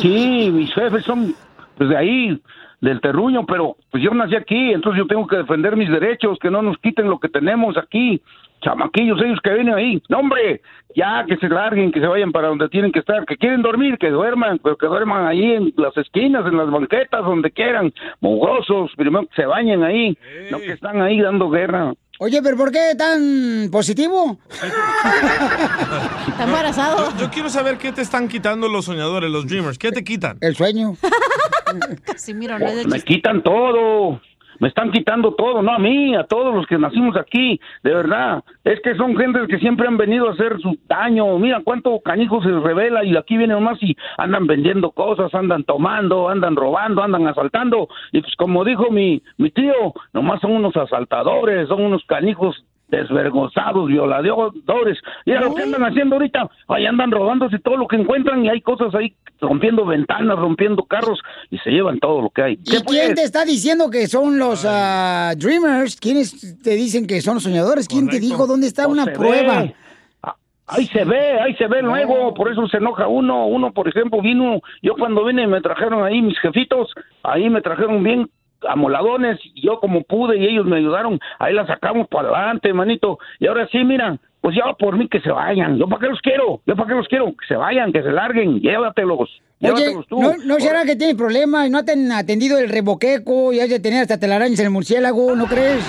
Sí, mis jefes son pues, de ahí, del terruño, pero pues yo nací aquí, entonces yo tengo que defender mis derechos, que no nos quiten lo que tenemos aquí. Chamaquillos, ellos que vienen ahí. No, hombre, ya que se larguen, que se vayan para donde tienen que estar, que quieren dormir, que duerman, pero que duerman ahí en las esquinas, en las banquetas, donde quieran. Mugrosos, primero que se bañen ahí, no que están ahí dando guerra.
Oye, pero ¿por qué tan positivo?
Está embarazado.
Yo, yo quiero saber qué te están quitando los soñadores, los dreamers. ¿Qué te quitan?
El sueño.
Casimiro, no es de
Me quitan todo. Me están quitando todo, no a mí, a todos los que nacimos aquí, de verdad. Es que son gentes que siempre han venido a hacer su daño. Mira cuánto canijo se revela y aquí vienen más y andan vendiendo cosas, andan tomando, andan robando, andan asaltando. Y pues como dijo mi, mi tío, nomás son unos asaltadores, son unos canijos desvergonzados, violadores. Mira lo que andan haciendo ahorita. Ahí andan robándose todo lo que encuentran y hay cosas ahí rompiendo ventanas, rompiendo carros y se llevan todo lo que hay.
¿Y quién te está diciendo que son los ah, Dreamers? ¿Quiénes te dicen que son los soñadores? ¿Quién te dijo dónde está una
se
prueba?
ve. Ah, Ahí se ve, ahí se ve luego, por eso se enoja uno. Uno, por ejemplo, vino, yo cuando vine me trajeron ahí mis jefitos, ahí me trajeron bien amoladones, y yo como pude y ellos me ayudaron, ahí la sacamos para adelante, manito. Y ahora sí, mira, pues ya por mí que se vayan. ¿Yo para qué los quiero? ¿Yo para qué los quiero? Que se vayan, que se larguen, llévatelos.
Oye,
Llévatelos tú.
¿no, ¿no será que tiene problemas y no te han atendido el reboqueco y has de tener hasta telarañas en el murciélago, ¿no crees?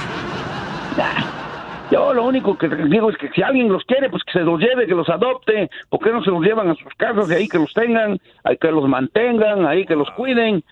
Yo lo único que digo es que si alguien los quiere, pues que se los lleve, que los adopte. ¿Por qué no se los llevan a sus casas y ahí que los tengan, ahí que los mantengan, ahí que los cuiden?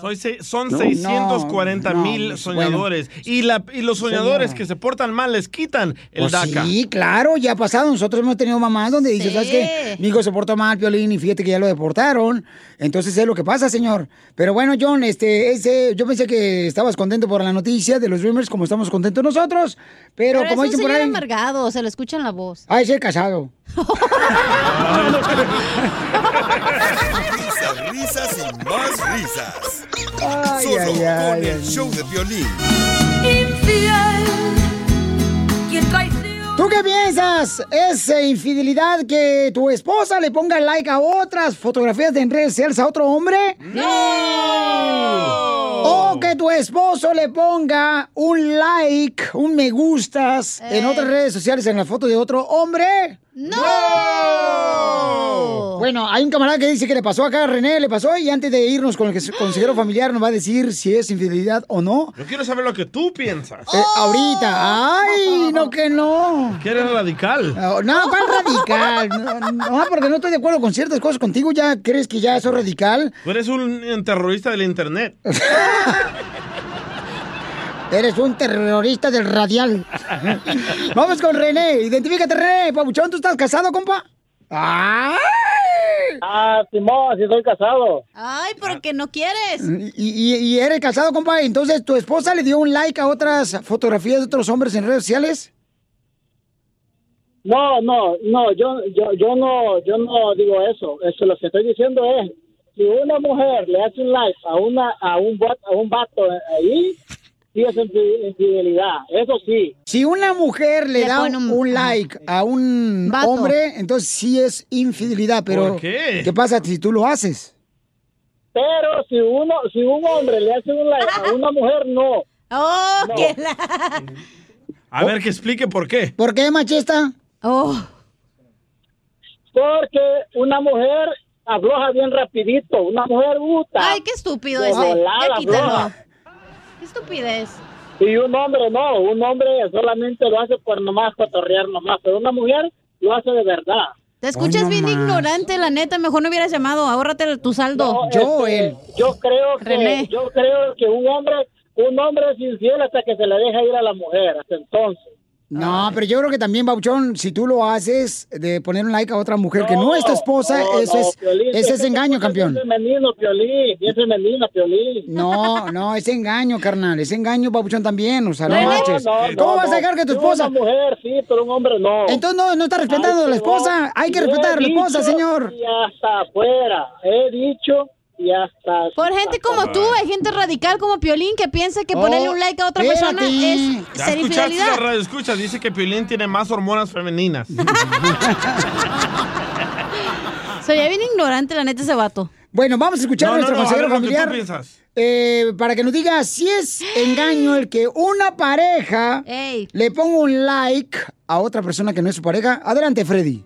Soy se- son
No.
640
no,
mil
no,
soñadores. Y, la, y los soñadores
Señor.
que se portan mal les quitan el
Pues
DACA.
sí, claro, ya ha pasado. Nosotros hemos tenido mamás donde dices,
Sí.
¿sabes qué? Mi hijo se portó mal, Piolín, y fíjate que ya lo deportaron. Entonces es lo que pasa, señor. Pero bueno, John, este, ese, yo pensé que estabas contento por la noticia de los Dreamers, como estamos contentos nosotros. Pero,
Pero
como
es un
por ahí,
amargado, se le escucha en la voz.
ay, ser casado.
Risas, risas y más risas.
Ay,
Solo
ay,
con
ay,
el
ay.
show de violín.
¿Tú qué piensas? ¿Es eh, infidelidad que tu esposa le ponga like a otras fotografías de en redes sociales a otro hombre? ¡No! O que tu esposo le ponga un like, un me gustas en otras redes sociales en la foto de otro hombre? ¡No! Bueno, hay un camarada que dice que le pasó acá a René, le pasó, y antes de irnos con el que- consejero familiar nos va a decir si es infidelidad o no.
Yo quiero saber lo que tú piensas.
Eh, ahorita. ¡Ay! No que no.
Que eres radical.
No, no, ¿cuál radical? No, no, porque no estoy de acuerdo con ciertas cosas contigo. ¿Ya crees que ya soy radical?
Tú eres un terrorista del internet.
Eres un terrorista del radial. Vamos con René. Identifícate, René. Pabuchón, ¿tú estás casado, compa? ¡Ay!
Ah, Simón, sí soy casado.
Ay, porque no quieres.
¿Y, y, y eres casado, compa? Entonces, ¿tu esposa le dio un like a otras fotografías de otros hombres en redes sociales?
No, no, no, yo, yo, yo no, yo no digo eso. Eso lo que estoy diciendo es, si una mujer le hace un like a una, a un, a un vato ahí, sí es infi- infidelidad. Eso sí.
Si una mujer le, da un, like a un
Vato.
hombre, entonces sí es infidelidad, pero
¿Por qué?
pasa si tú lo haces?
Pero si uno, si un hombre le hace un like a una mujer, no.
Oh,
No.
que la...
A ver, que explique por qué.
¿Por qué, machista?
Oh.
Porque una mujer afloja bien rapidito. Una mujer gusta.
Ay, qué estúpido ese.
volada
Ya quítalo.
afloja.
Qué estupidez.
Y un hombre no, un hombre solamente lo hace por nomás cotorrear nomás, pero una mujer lo hace de verdad.
Te escuchas bien ignorante, la neta. Mejor no hubieras llamado. Ahórrate tu saldo.
No, este, yo creo que
René.
yo creo que un hombre un hombre es infiel hasta que se le deja ir a la mujer, hasta entonces.
No, pero yo creo que también, Bauchón, si tú lo haces de poner un like a otra mujer que no es tu esposa,
No,
eso
no,
es,
Piolín,
ese
es
es engaño,
te
campeón.
Bien femenino, Piolín, bien femenino, Piolín.
No, no, es engaño, carnal, es engaño, Babuchón, también, o sea, no,
No,
manches. ¿Cómo vas a dejar que tu esposa...
Una mujer, sí, pero un hombre no.
Entonces no, no está respetando a la esposa, hay que respetar a la esposa, señor.
Y hasta afuera, he dicho y hasta...
Por gente como tú, hay gente radical como Piolín que piensa que
Oh,
ponerle un like a otra persona es
Ya
ser
escuchaste
infidelidad.
la radio, escucha, dice que Piolín tiene más hormonas femeninas.
Soy bien ignorante, la neta, ese vato.
Bueno, vamos a escuchar
No,
a
no,
nuestro
no, a ver
consejero
tú
familiar.
piensas.
eh, para que nos diga si es engaño el que una pareja le ponga un like a otra persona que no es su pareja. Adelante, Freddy.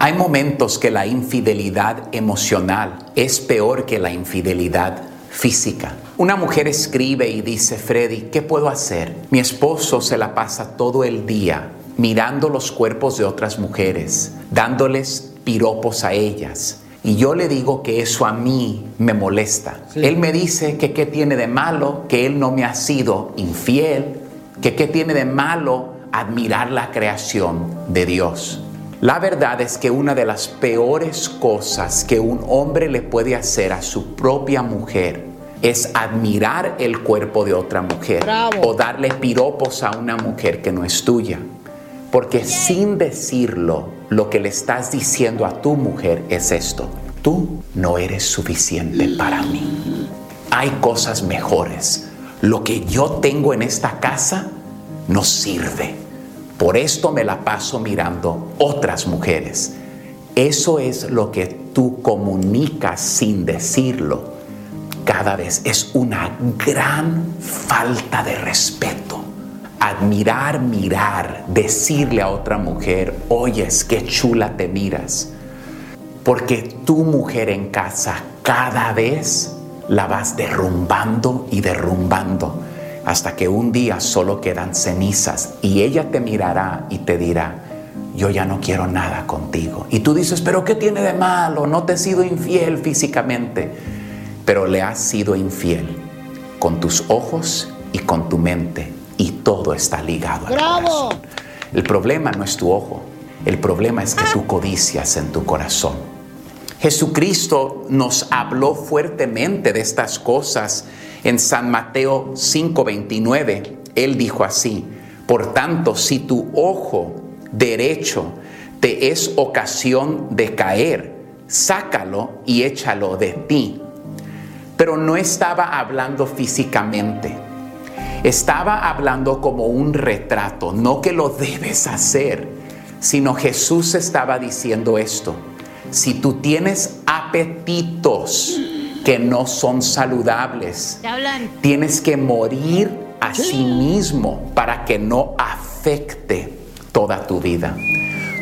Hay momentos que la infidelidad emocional es peor que la infidelidad física. Una mujer escribe y dice, Freddy, ¿qué puedo hacer? Mi esposo se la pasa todo el día mirando los cuerpos de otras mujeres, dándoles piropos a ellas. Y yo le digo que eso a mí me molesta. Él me dice que qué tiene de malo que él no me ha sido infiel, que qué tiene de malo admirar la creación de Dios. La verdad es que una de las peores cosas que un hombre le puede hacer a su propia mujer es admirar el cuerpo de otra mujer
Bravo.
o darle piropos a una mujer que no es tuya. Porque sin decirlo, lo que le estás diciendo a tu mujer es esto. Tú no eres suficiente para mí. Hay cosas mejores. Lo que yo tengo en esta casa no sirve. Por esto me la paso mirando otras mujeres. Eso es lo que tú comunicas sin decirlo. Cada vez es una gran falta de respeto. Admirar, mirar, decirle a otra mujer, oyes, qué chula te miras. Porque tu mujer en casa cada vez la vas derrumbando y derrumbando hasta que un día solo quedan cenizas y ella te mirará y te dirá, yo ya no quiero nada contigo. Y tú dices, pero ¿qué tiene de malo? No te he sido infiel físicamente, pero le has sido infiel con tus ojos y con tu mente y todo está ligado al
¡Bravo!
el problema no es tu ojo, el problema es que tú codicias en tu corazón. Jesucristo nos habló fuertemente de estas cosas en San Mateo 5:29. Él dijo así, por tanto, si tu ojo derecho te es ocasión de caer, sácalo y échalo de ti. Pero no estaba hablando físicamente. Estaba hablando como un retrato, no que lo debes hacer, sino Jesús estaba diciendo esto. Si tú tienes apetitos que no son saludables, tienes que morir a sí. mismo para que no afecte toda tu vida.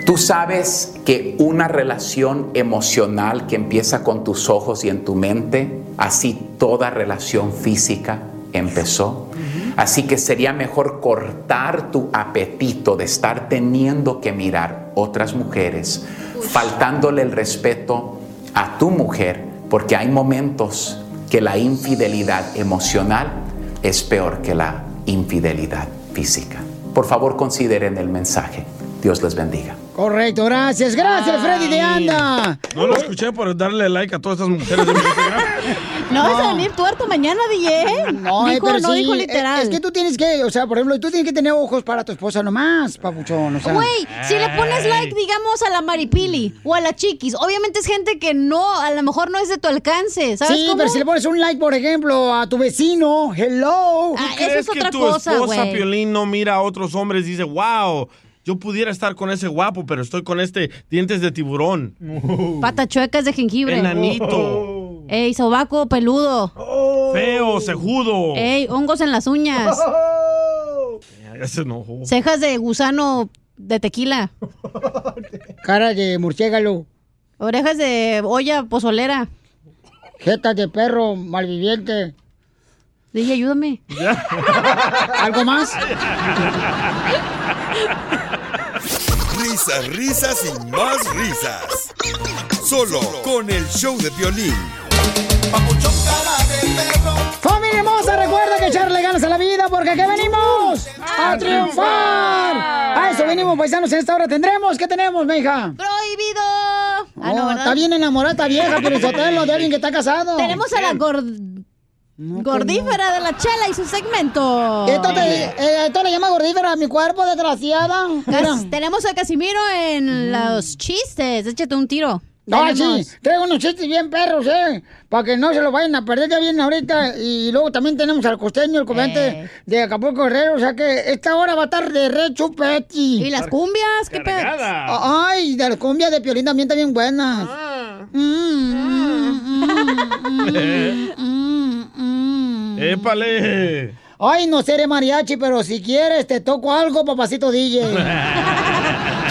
Tú sabes que una relación emocional que empieza con tus ojos y en tu mente, así toda relación física empezó. Así que sería mejor cortar tu apetito de estar teniendo que mirar otras mujeres, faltándole el respeto a tu mujer, porque hay momentos que la infidelidad emocional es peor que la infidelidad física. Por favor, consideren el mensaje. Dios les bendiga.
Correcto, gracias. Gracias, Freddy de Anda.
No lo escuché por darle like a todas estas mujeres de mi Instagram.
No vas a venir tuerto mañana, DJ.
No, eh,
dijo,
pero
no
sí,
dijo
eh,
literal.
Es que tú tienes que, o sea, por ejemplo, tú tienes que tener ojos para tu esposa nomás, papuchón. O sea.
Güey, si le pones like, digamos, a la Maripili o a la Chiquis, obviamente es gente que no, a lo mejor no es de tu alcance, ¿sabes
Sí,
cómo?
pero si le pones un like, por ejemplo, a tu vecino, hello.
Ah,
¿Crees que tu esposa, Piolín, no mira a otros hombres y dice, wow, yo pudiera estar con ese guapo, pero estoy con este dientes de tiburón?
Patas chuecas de jengibre.
Enanito.
Ey, sobaco peludo.
Feo, cejudo.
Ey, hongos en las uñas.
Ya se enojó.
Cejas de gusano de tequila.
Cara de murciélago.
Orejas de olla pozolera.
Jetas de perro malviviente.
Dije, ayúdame.
¿Algo más?
Risas, risas y más risas. Solo con el show de violín.
Familia hermosa, recuerda que echarle ganas a la vida porque aquí venimos a triunfar. A eso venimos, paisanos. En esta hora tendremos. ¿Qué tenemos, meja?
Prohibido. Ah, no,
Oh, está bien enamorada vieja, pero de alguien que está casado.
Tenemos a la gord- gordífera de la chela y su segmento.
Esto, te- eh, esto le llama gordífera a mi cuerpo, desgraciada.
Cas- tenemos a Casimiro en los chistes. Échate un tiro.
No,
Tenemos-
sí, traigo unos chistes bien perros, ¿eh? Para que no se lo vayan a perder, ya vienen ahorita. Y luego también tenemos al costeño, el comediante
Eh.
de Acapulco Guerrero. O sea que esta hora va a estar de re chupeti.
¿Y las cumbias? ¿Qué pedo?
Ah, Ay, de las cumbias de Piolín también están bien buenas. Mm,
¡Épale!
Ay, no seré mariachi, pero si quieres te toco algo, papacito DJ.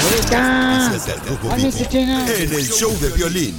Ahorita.
En el show de violín.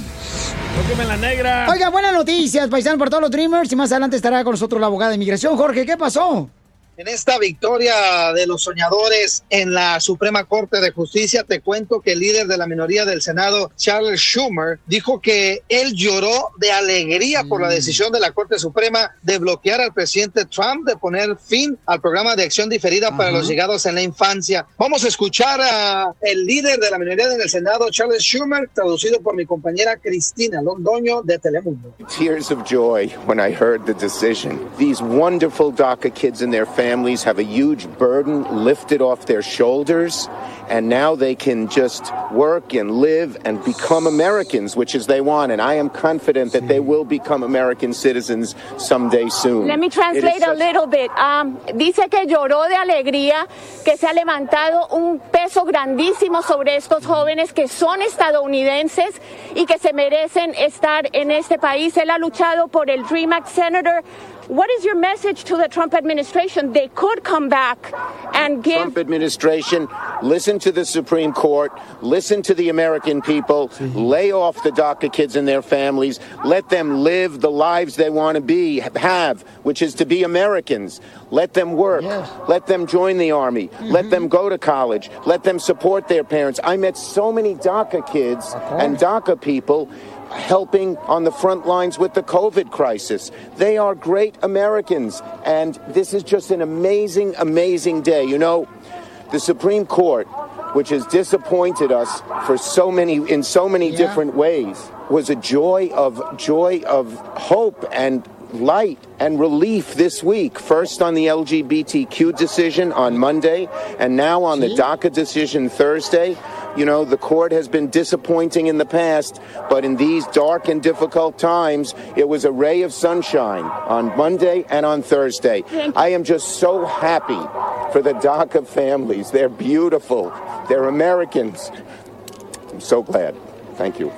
Tóqueme la negra.
Oiga, buenas noticias, paisanos, para todos los Dreamers. Y más adelante estará con nosotros la abogada de inmigración. Jorge, ¿qué pasó?
En esta victoria de los soñadores en la Suprema Corte de Justicia, te cuento que el líder de la minoría del Senado, Charles Schumer, dijo que él lloró de alegría por la decisión de la Corte Suprema de bloquear al presidente Trump de poner fin al programa de acción diferida para los llegados en la infancia. Vamos a escuchar a el líder de la minoría en el Senado, Charles Schumer, traducido por mi compañera Cristina Londoño de Telemundo.
tears of joy when I heard the decision. These wonderful DACA kids and their families have a huge burden lifted off their shoulders, and now they can just work and live and become Americans, which is they want. And I am confident that they will become American citizens someday soon.
Let me translate a little bit. Um, dice que lloró de alegría, que se ha levantado un peso grandísimo sobre estos jóvenes que son estadounidenses y que se merecen estar en este país. Él ha luchado por el Dream Act, Senator. What is your message to the Trump administration? They could come back and give
Trump administration, listen to the Supreme Court, listen to the American people, lay off the DACA kids and their families, let them live the lives they want to be have, which is to be Americans. Let them work, let them join the army, let mm-hmm. them go to college, let them support their parents. I met so many DACA kids and DACA people helping on the front lines with the COVID crisis. They are great Americans, and this is just an amazing, amazing day. You know, the Supreme Court, which has disappointed us for so many in so many different ways, was a joy of joy of hope and light and relief this week. First on the LGBTQ decision on Monday, and now on the DACA decision Thursday. You know, the court has been disappointing in the past, but in these dark and difficult times, it was a ray of sunshine on Monday and on Thursday. I am just so happy for the DACA families. They're beautiful, they're Americans. I'm so glad. Thank you.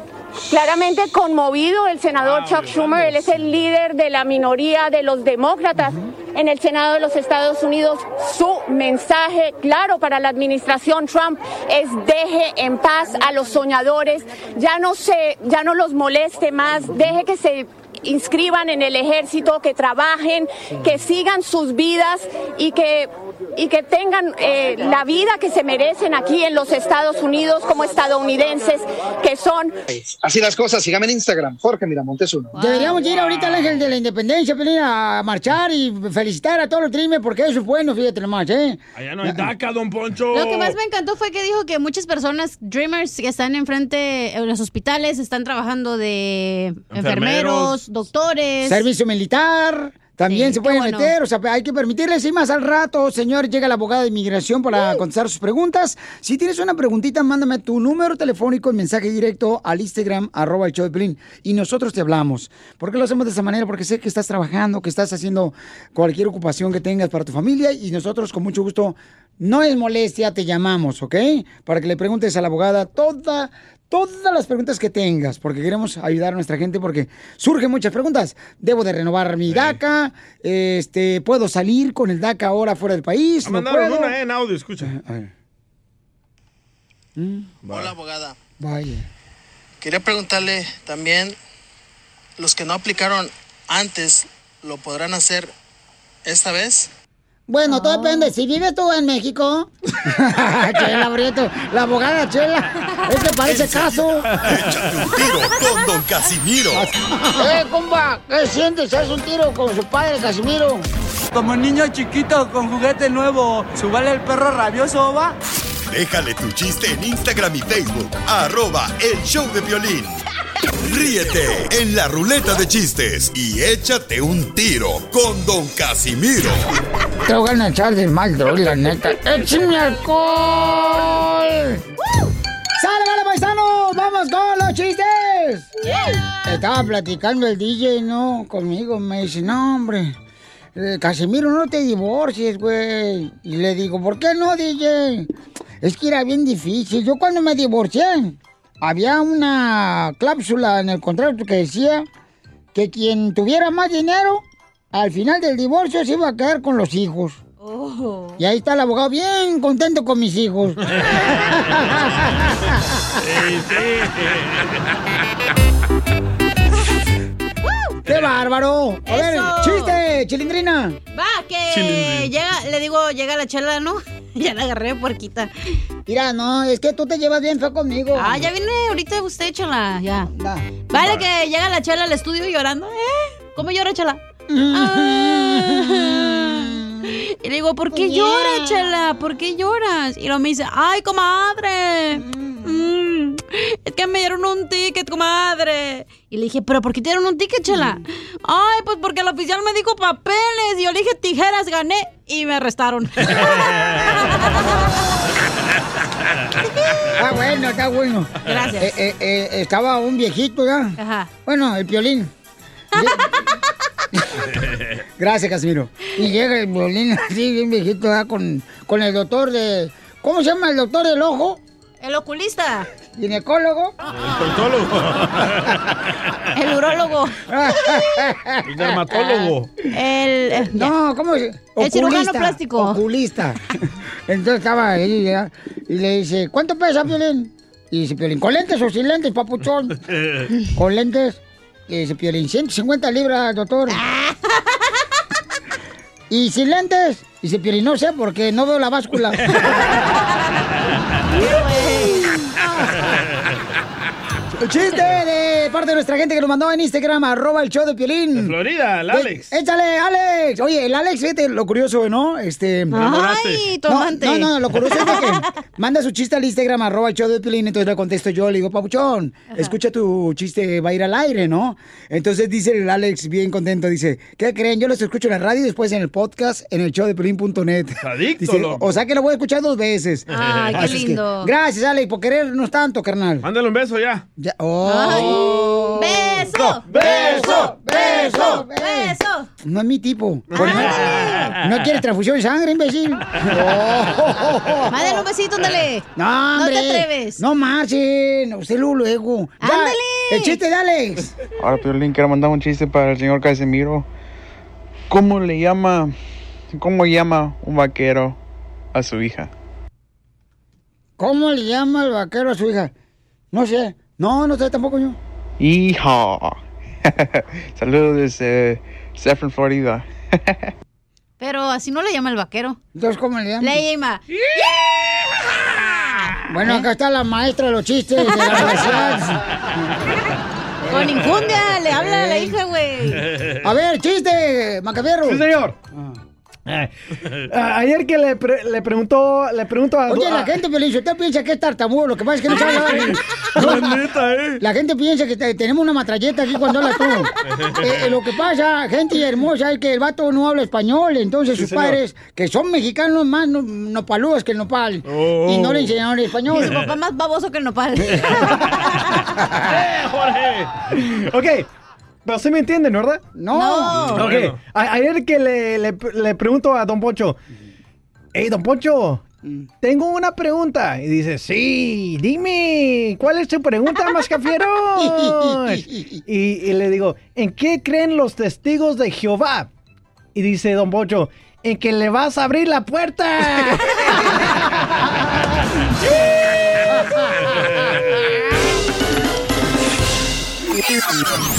Claramente conmovido el senador Chuck Schumer, él es el líder de la minoría de los demócratas en el Senado de los Estados Unidos. Su mensaje claro para la administración Trump es deje en paz a los soñadores, ya no se, ya no los moleste más, deje que se inscriban en el ejército, que trabajen, que sigan sus vidas y que y que tengan eh, la vida que se merecen aquí en los Estados Unidos como estadounidenses que son.
Así las cosas, sígame en Instagram, Jorge Miramontes uno.
Deberíamos ir ahorita al Ángel de la Independencia, Pelín, a marchar y felicitar a todos los trimes porque eso es bueno, fíjate nomás, ¿eh?
Allá no hay DACA, don Poncho.
Lo que más me encantó fue que dijo que muchas personas, dreamers, que están enfrente en los hospitales, están trabajando de enfermeros,
Enfermeros.
doctores.
Servicio militar. También
Sí,
se pueden
bueno.
meter, o sea, hay que permitirles. Y más al rato, señor, llega la abogada de inmigración para contestar sus preguntas. Si tienes una preguntita, mándame tu número telefónico en mensaje directo al Instagram, arroba el show de y nosotros te hablamos. ¿Por qué lo hacemos de esa manera? Porque sé que estás trabajando, que estás haciendo cualquier ocupación que tengas para tu familia, y nosotros con mucho gusto, no es molestia, te llamamos, ¿ok? Para que le preguntes a la abogada toda, todas las preguntas que tengas, porque queremos ayudar a nuestra gente, porque surgen muchas preguntas. ¿Debo de renovar mi DACA? Este, ¿Puedo salir con el DACA ahora fuera del país?
Ah,
¿No
Mandaron
puedo?
una eh, en audio, escucha.
Hola, abogada.
Vaya.
Quería preguntarle también, los que no aplicaron antes, ¿lo podrán hacer esta vez?
Bueno, todo depende. Si vives tú en México, Chela Brieto, la abogada Chela, es que parece caso.
Échate un tiro con Don Casimiro.
eh, compa, ¿qué sientes? ¿Haz un tiro con su padre, Casimiro?
Como niño chiquito con juguete nuevo, ¿subale el perro rabioso, va?
Déjale tu chiste en Instagram y Facebook. Arroba el show de violín. Ríete en la ruleta de chistes y échate un tiro con Don Casimiro.
Te voy a echar de mal, droga, la neta. ¡Échame alcohol! ¡Sale, vale, paisanos! ¡Vamos con los chistes! Estaba platicando el DJ, ¿no? Conmigo. Me dice, no, hombre. Eh, Casimiro, no te divorcies, güey. Y le digo, ¿por qué no, DJ? Es que era bien difícil. Yo cuando me divorcié, había una cláusula en el contrato que decía que quien tuviera más dinero, al final del divorcio se iba a quedar con los hijos. Y ahí está el abogado bien contento con mis hijos. ¡Qué bárbaro! A ver,
Eso.
chiste, chilindrina.
Va, que llega, le digo, llega la chela, ¿no? ya la agarré puerquita.
Mira, no, es que tú te llevas bien feo conmigo.
Ah, ya viene ahorita usted, chela, ya. Vale, que llega la chela al estudio llorando. ¿Eh? ¿Cómo llora, chela? Ah. Y le digo, ¿por qué lloras, chela? ¿Por qué lloras? Y luego me dice, ¡ay, comadre! Mm, es que me dieron un ticket, comadre. Y le dije, ¿pero por qué te dieron un ticket, chela? Ay, pues porque el oficial me dijo papeles. Y yo le dije tijeras, gané y me arrestaron.
Está bueno, está bueno.
Gracias.
Eh, eh, eh, estaba un viejito ya.
Ajá.
Bueno, el piolín. Gracias, Casimiro. Y llega el violín así, bien viejito, ya, con, con el doctor de. ¿Cómo se llama el doctor del ojo?
El oculista.
¿Ginecólogo?
El urólogo.
El dermatólogo.
El. eh,
No, ¿cómo se
El cirujano plástico.
Oculista. Entonces estaba ahí ya, y le dice, ¿cuánto pesa, Piolín? Y dice, Piolín, ¿con lentes o sin lentes, papuchón? Con lentes. Y dice, Piolín, 150 libras, doctor. ¿Y sin lentes? Dice, Piolín, no sé, porque no veo la báscula. Chiste de parte de nuestra gente que nos mandó en Instagram, arroba el show de Piolín.
De Florida, el
De-
Alex.
Échale, Alex. Oye, el Alex, fíjate, lo curioso, ¿no? Este.
Ay, tu
no, no, no, lo curioso es que manda su chiste al Instagram, arroba el show de Piolín, entonces le contesto yo, le digo, Papuchón, escucha tu chiste, va a ir al aire, ¿no? Entonces dice el Alex, bien contento, dice, ¿qué creen? Yo los escucho en la radio y después en el podcast, en el show de Piolín.net. Dice, o sea que lo voy a escuchar dos veces.
Ay, qué
Así es que,
lindo.
gracias, Alex, por querernos tanto, carnal.
Mándale un beso ya.
Ya- oh.
¡Beso!
¡Beso! ¡Beso!
¡Beso!
No es mi tipo. Pues no, no quiere transfusión de sangre, imbécil.
Mándale un besito, ándale.
No,
No te atreves.
No marchen. Usted luego, luego.
Ándale.
El chiste de Alex.
Ahora, Piolín, quiero mandar un chiste para el señor Casimiro. ¿Cómo le llama, cómo llama un vaquero a su hija?
¿Cómo le llama el vaquero a su hija? No sé. No, no sé tampoco yo.
Hija. Saludos desde Zephyr, Florida.
Pero así no le llama el vaquero.
Entonces, ¿cómo le llama?
Le llama.
Bueno, acá está la maestra de los chistes de la universidad.
Con infundia, le habla a la hija, güey.
A ver, chiste, Macafierro.
Sí, señor. Eh, a- ayer que le, pre- le preguntó, le pregunto a...
Oye, la gente, usted piensa que es tartamudo, lo que pasa es que no sabe hablar.
La neta, ¿eh?
La gente piensa que te- tenemos una matralleta aquí cuando habla tú. Eh, eh, lo que pasa, gente hermosa, es que el vato no habla español, entonces
Sí,
sus
señor.
padres, que son mexicanos más no, nopaludos que el nopal,
Oh.
y no le enseñaron español.
Y su papá más baboso que el nopal.
Ok, pero sí me entienden, ¿verdad?
No.
Ok,
Bueno.
a- ayer que le, le- le pregunto a Don Poncho, hey, Don Poncho, tengo una pregunta. Y dice, sí, dime, ¿cuál es tu pregunta, mascafieros? y, y le digo, ¿en qué creen los testigos de Jehová? Y dice Don Poncho, en que le vas a abrir la puerta.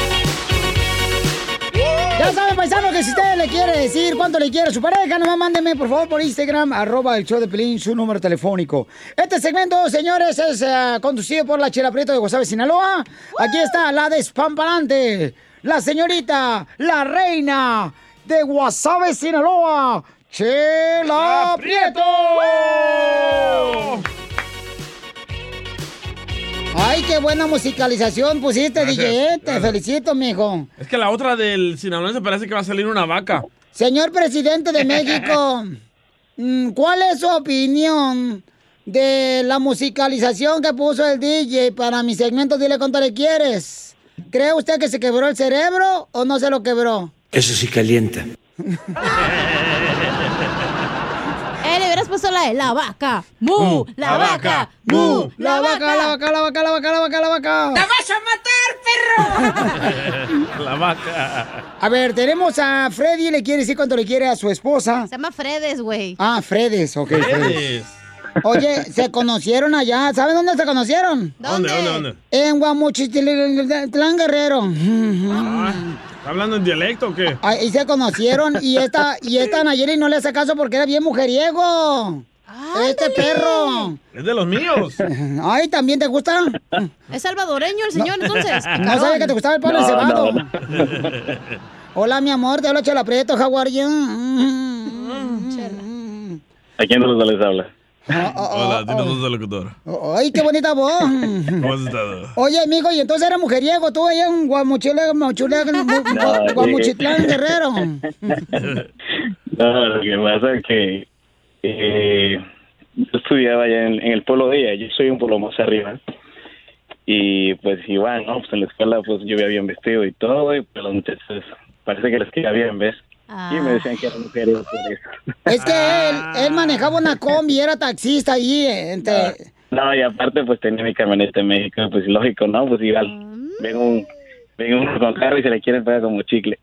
Ya saben, paisano, que si usted le quiere decir cuánto le quiere a su pareja, nomás mándeme, por favor, por Instagram, arroba el show de Pelín, su número telefónico. Este segmento, señores, es eh, conducido por la Chela Prieto de Guasave, Sinaloa. Aquí está la despamparante, la señorita, la reina de Guasave, Sinaloa, Chela Prieto. Ay, qué buena musicalización pusiste,
Gracias,
DJ. Te
gracias.
felicito, mijo.
Es que la otra del sinaloense parece que va a salir una vaca.
Señor presidente de México, mm, ¿cuál es su opinión de la musicalización que puso el DJ para mi segmento Dile cuánto le quieres? ¿Cree usted que se quebró el cerebro o no se lo quebró?
Eso sí calienta.
Eh, le hubieras puesto la de la vaca. ¡Mu! ¡La, vaca! ¡Mu!
La vaca, la vaca, la vaca, la vaca, la vaca, la vaca.
¡La vas a matar, perro!
la vaca.
A ver, tenemos a Freddy, le quiere decir cuánto le quiere a su esposa.
Se llama Fredes, güey.
Ah, Fredes, ok. Fredes. Oye, se conocieron allá. ¿Saben dónde se conocieron?
¿Dónde, dónde, dónde?
En Guamuchitlán Guerrero.
¿Está hablando en dialecto o qué?
Ahí se conocieron y esta, y esta Nayeli no le hace caso porque era bien mujeriego. Este perro.
Es de los míos.
Ay, ¿también te gusta?
Es salvadoreño el señor, entonces.
No sabía que te gustaba el palo
No,
encebado.
no,
Hola, mi amor, te habla Chela Prieto, how are you?
¿A quién de los dos les habla?
Hola, dinos dos locutor.
Ay, qué bonita voz.
¿Cómo has estado?
Oye, amigo, y entonces era mujeriego, tú allá en Guamuchile, Guamuchile,
No,
Guamuchitlán,
sí.
Guerrero.
No, lo que pasa es que eh, yo estudiaba allá en, en el pueblo de ella, yo soy un pueblo más arriba. Y pues igual, ¿no? Pues en la escuela pues yo iba bien vestido y todo, y pues los muchachos parece que les queda bien, ¿ves? Y me decían que era mujer por eso.
Es que él, él manejaba una combi, era taxista allí. Entre...
No, y aparte pues tenía mi camioneta en México, pues lógico, ¿no? Pues igual, ven un, ven uno con carro y se le quieren pegar como chicle.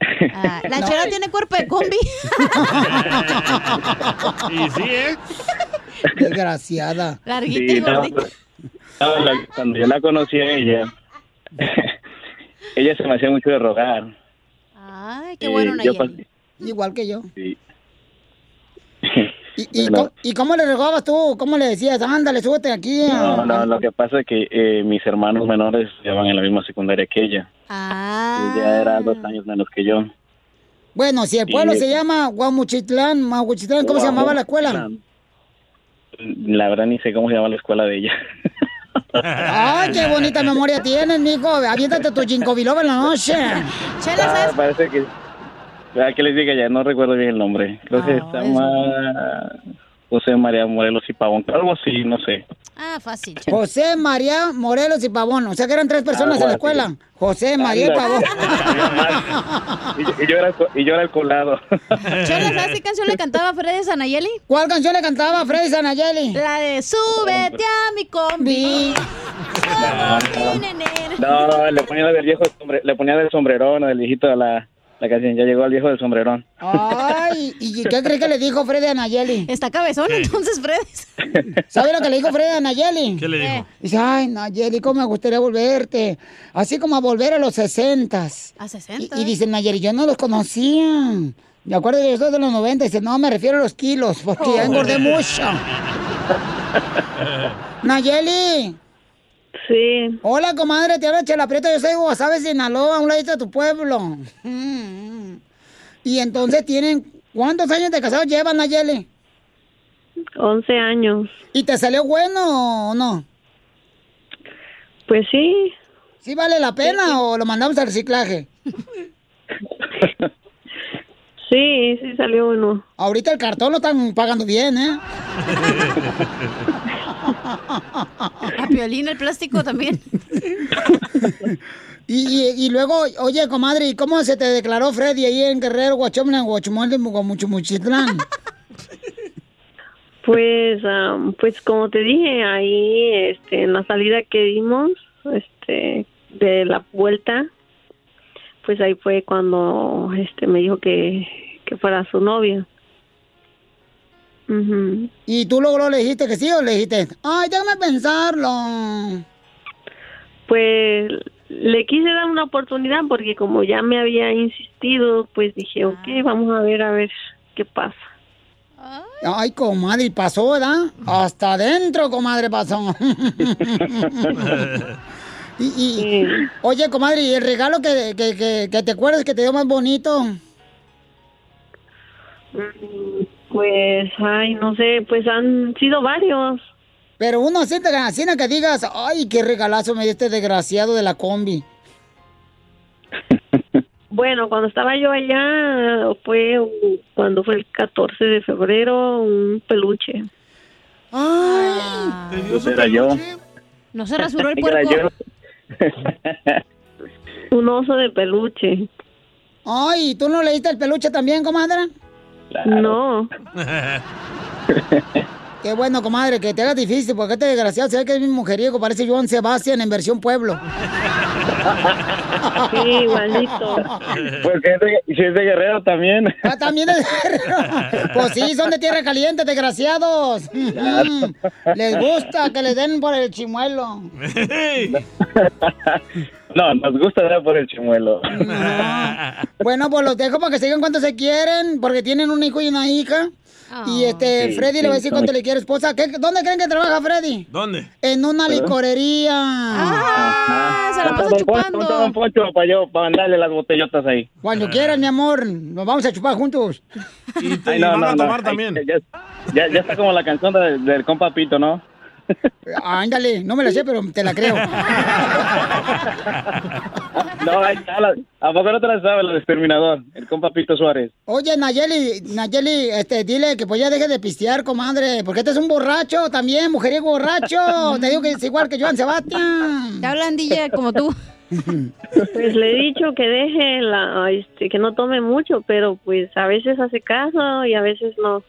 La chera tiene cuerpo de combi.
Y sí, ¿eh?
Desgraciada.
Larguita y
Sí,
gordita.
pues, no, la- cuando yo la conocí a ella, ella se me hacía mucho de rogar.
Ay, qué
Eh,
bueno,
yo
Nayeli.
Igual que yo.
Sí.
¿Y, y,
Bueno.
cómo, y cómo le rogabas tú? ¿Cómo le decías? Ándale, súbete aquí.
No, no, lo que pasa es que eh, mis hermanos menores ya van en la misma secundaria que ella.
Ah.
Ella era dos años menos que yo.
Bueno, si el pueblo
Y-
se llama Guamuchitlán, Mahuchitlán, ¿cómo se llamaba la escuela?
La verdad ni sé cómo se llama la escuela de ella.
Ay, qué bonita memoria tienes, mijo. Aviéntate tu ginkgo biloba en la noche.
Ah, parece que... ¿A qué les diga ya? No recuerdo bien el nombre. Creo que
Ah,
se llama José María Morelos y Pavón. Algo así, no sé.
Ah, fácil.
José María Morelos y Pavón. O sea que eran tres personas en la escuela. José María y. Pavón.
Y, y yo, era, y yo era el colado.
¿sabes qué canción le cantaba Freddy Sanayeli?
¿Cuál canción le cantaba Freddy Sanayeli?
La de Súbete a mi combi.
No, le ponía del viejo le ponía del sombrerón, del viejito a la, la canción. Ya llegó el viejo del sombrerón.
Ay, ¿y qué crees que le dijo Freddy a Nayeli?
Está cabezón entonces, Freddy.
¿Sabe lo que le dijo Freddy a Nayeli?
¿Qué le dijo?
Dice, ay, Nayeli, ¿cómo me gustaría volverte? Así como a volver a los sesentas.
¿A 60?
Y, y dice Nayeli, yo no los conocía. Me acuerdo que yo soy de los 90. Dice, no, me refiero a los kilos, porque ya engordé mucho. Nayeli.
Sí.
Hola, comadre, te habla Chela Prieto, yo soy Guasave, Sinaloa, a un ladito de tu pueblo. Y entonces tienen, ¿cuántos años de casados llevan, Nayeli?
11 años.
¿Y te salió bueno o no?
Pues sí.
¿Sí vale la pena o lo mandamos al reciclaje?
Sí, sí salió bueno.
Ahorita el cartón lo están pagando bien, ¿eh?
A Piolín el plástico también.
Y, y, y luego, oye, comadre, ¿y cómo se te declaró Freddy ahí en Guerrero, Guachomla, Guachumol, de Muchumuchitlán?
Pues, am, pues como te dije, ahí este, en la salida que dimos este, de la vuelta, pues ahí fue cuando este, me dijo que, que fuera su novia. Ujú.
¿Y tú luego le dijiste que sí o le dijiste, ay, déjame pensarlo?
Pues le quise dar una oportunidad porque como ya me había insistido, pues dije, ok, vamos a ver, a ver qué pasa.
Ay, comadre, y pasó, ¿verdad? Hasta adentro, comadre, pasó. y, y- Oye, comadre, ¿y el regalo que, que, que, que te acuerdas que te dio más bonito?
Mm, Pues, ay, no sé, pues han sido varios.
Pero uno así, te- en que digas, ay, qué regalazo me dio este desgraciado de la combi.
Bueno, cuando estaba yo allá, fue cuando fue el 14 de febrero, un peluche.
Ay,
Era yo.
¿No se rasuró el puerco?
Un oso de peluche.
Ay, ¿tú no leíste el peluche también, comadre?
No.
Qué bueno, comadre, que te haga difícil, porque este desgraciado se ve que es mi mujeriego, parece Joan Sebastián en versión pueblo.
Sí, igualito.
Pues que es de, si es de Guerrero también.
Ah, también es guerrero. Pues sí, son de tierra caliente, desgraciados. Mm, Les gusta que les den por el chimuelo.
No, nos gusta dar por el chimuelo.
Bueno, pues los dejo para que sigan cuánto se quieren, porque tienen un hijo y una hija. Y este,
Sí,
Freddy le va a decir cuánto le quiere esposa. ¿Qué- ¿Dónde creen que trabaja Freddy?
¿Dónde?
En una licorería.
Ah, se la pasa
Poncho,
chupando.
Don Poncho, para yo, para mandarle las botellotas ahí.
Cuando quieran, mi amor, nos vamos a chupar juntos.
Ay, no, no, no. Ay, Ya, ya, ya está como la canción del, del compa Pito, ¿no?
Ándale, no me la sé, pero te la creo.
No, ahí está. la- ¿A poco no te la sabes, el exterminador? El compa Pito Suárez.
Oye, Nayeli, Nayeli, este, dile que pues ya deje de pistear, comadre, porque este es un borracho también, mujeriego borracho. Te digo que es igual que Joan Sebastián.
Te hablan, DJ, como tú.
Pues le he dicho que deje la, este, que no tome mucho, pero pues a veces hace caso y a veces no.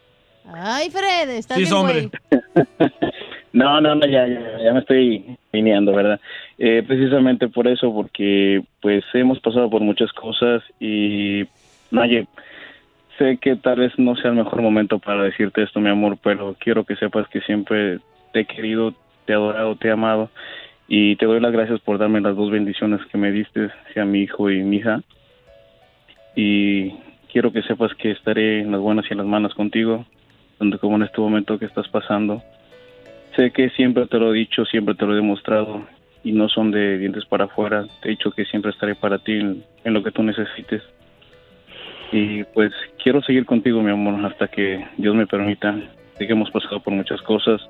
Ay, Fred, estás
Sí,
bien,
hombre.
güey.
No, no, no, ya, ya, ya me estoy viniendo, ¿verdad? Eh, precisamente por eso, porque pues hemos pasado por muchas cosas y, Naye, sé que tal vez no sea el mejor momento para decirte esto, mi amor, pero quiero que sepas que siempre te he querido, te he adorado, te he amado y te doy las gracias por darme las dos bendiciones que me diste, sea mi hijo y mi hija. Y quiero que sepas que estaré en las buenas y en las malas contigo, tanto como en este momento que estás pasando. Sé que siempre te lo he dicho, siempre te lo he demostrado y no son de dientes para afuera. Te he dicho que siempre estaré para ti en, lo que tú necesites. Y pues quiero seguir contigo, mi amor, hasta que Dios me permita. Sé que hemos pasado por muchas cosas.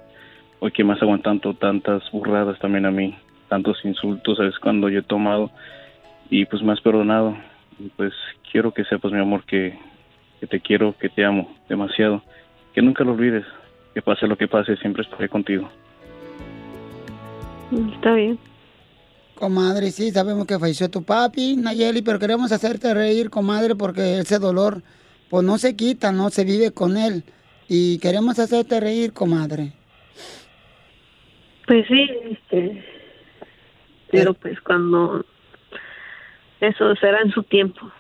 Hoy que me has aguantado tantas burradas también a mí, tantos insultos, sabes cuando yo he tomado y pues me has perdonado. Y pues quiero que sepas, mi amor, que te quiero, que te amo demasiado. Que nunca lo olvides. Que pase lo que pase, siempre estaré contigo.
Está bien.
Comadre, sí, sabemos que falleció tu papi, Nayeli, pero queremos hacerte reír, comadre, porque ese dolor, pues no se quita, no se vive con él. Y queremos hacerte reír, comadre.
Pues sí, este, Pero pues cuando eso será en su tiempo.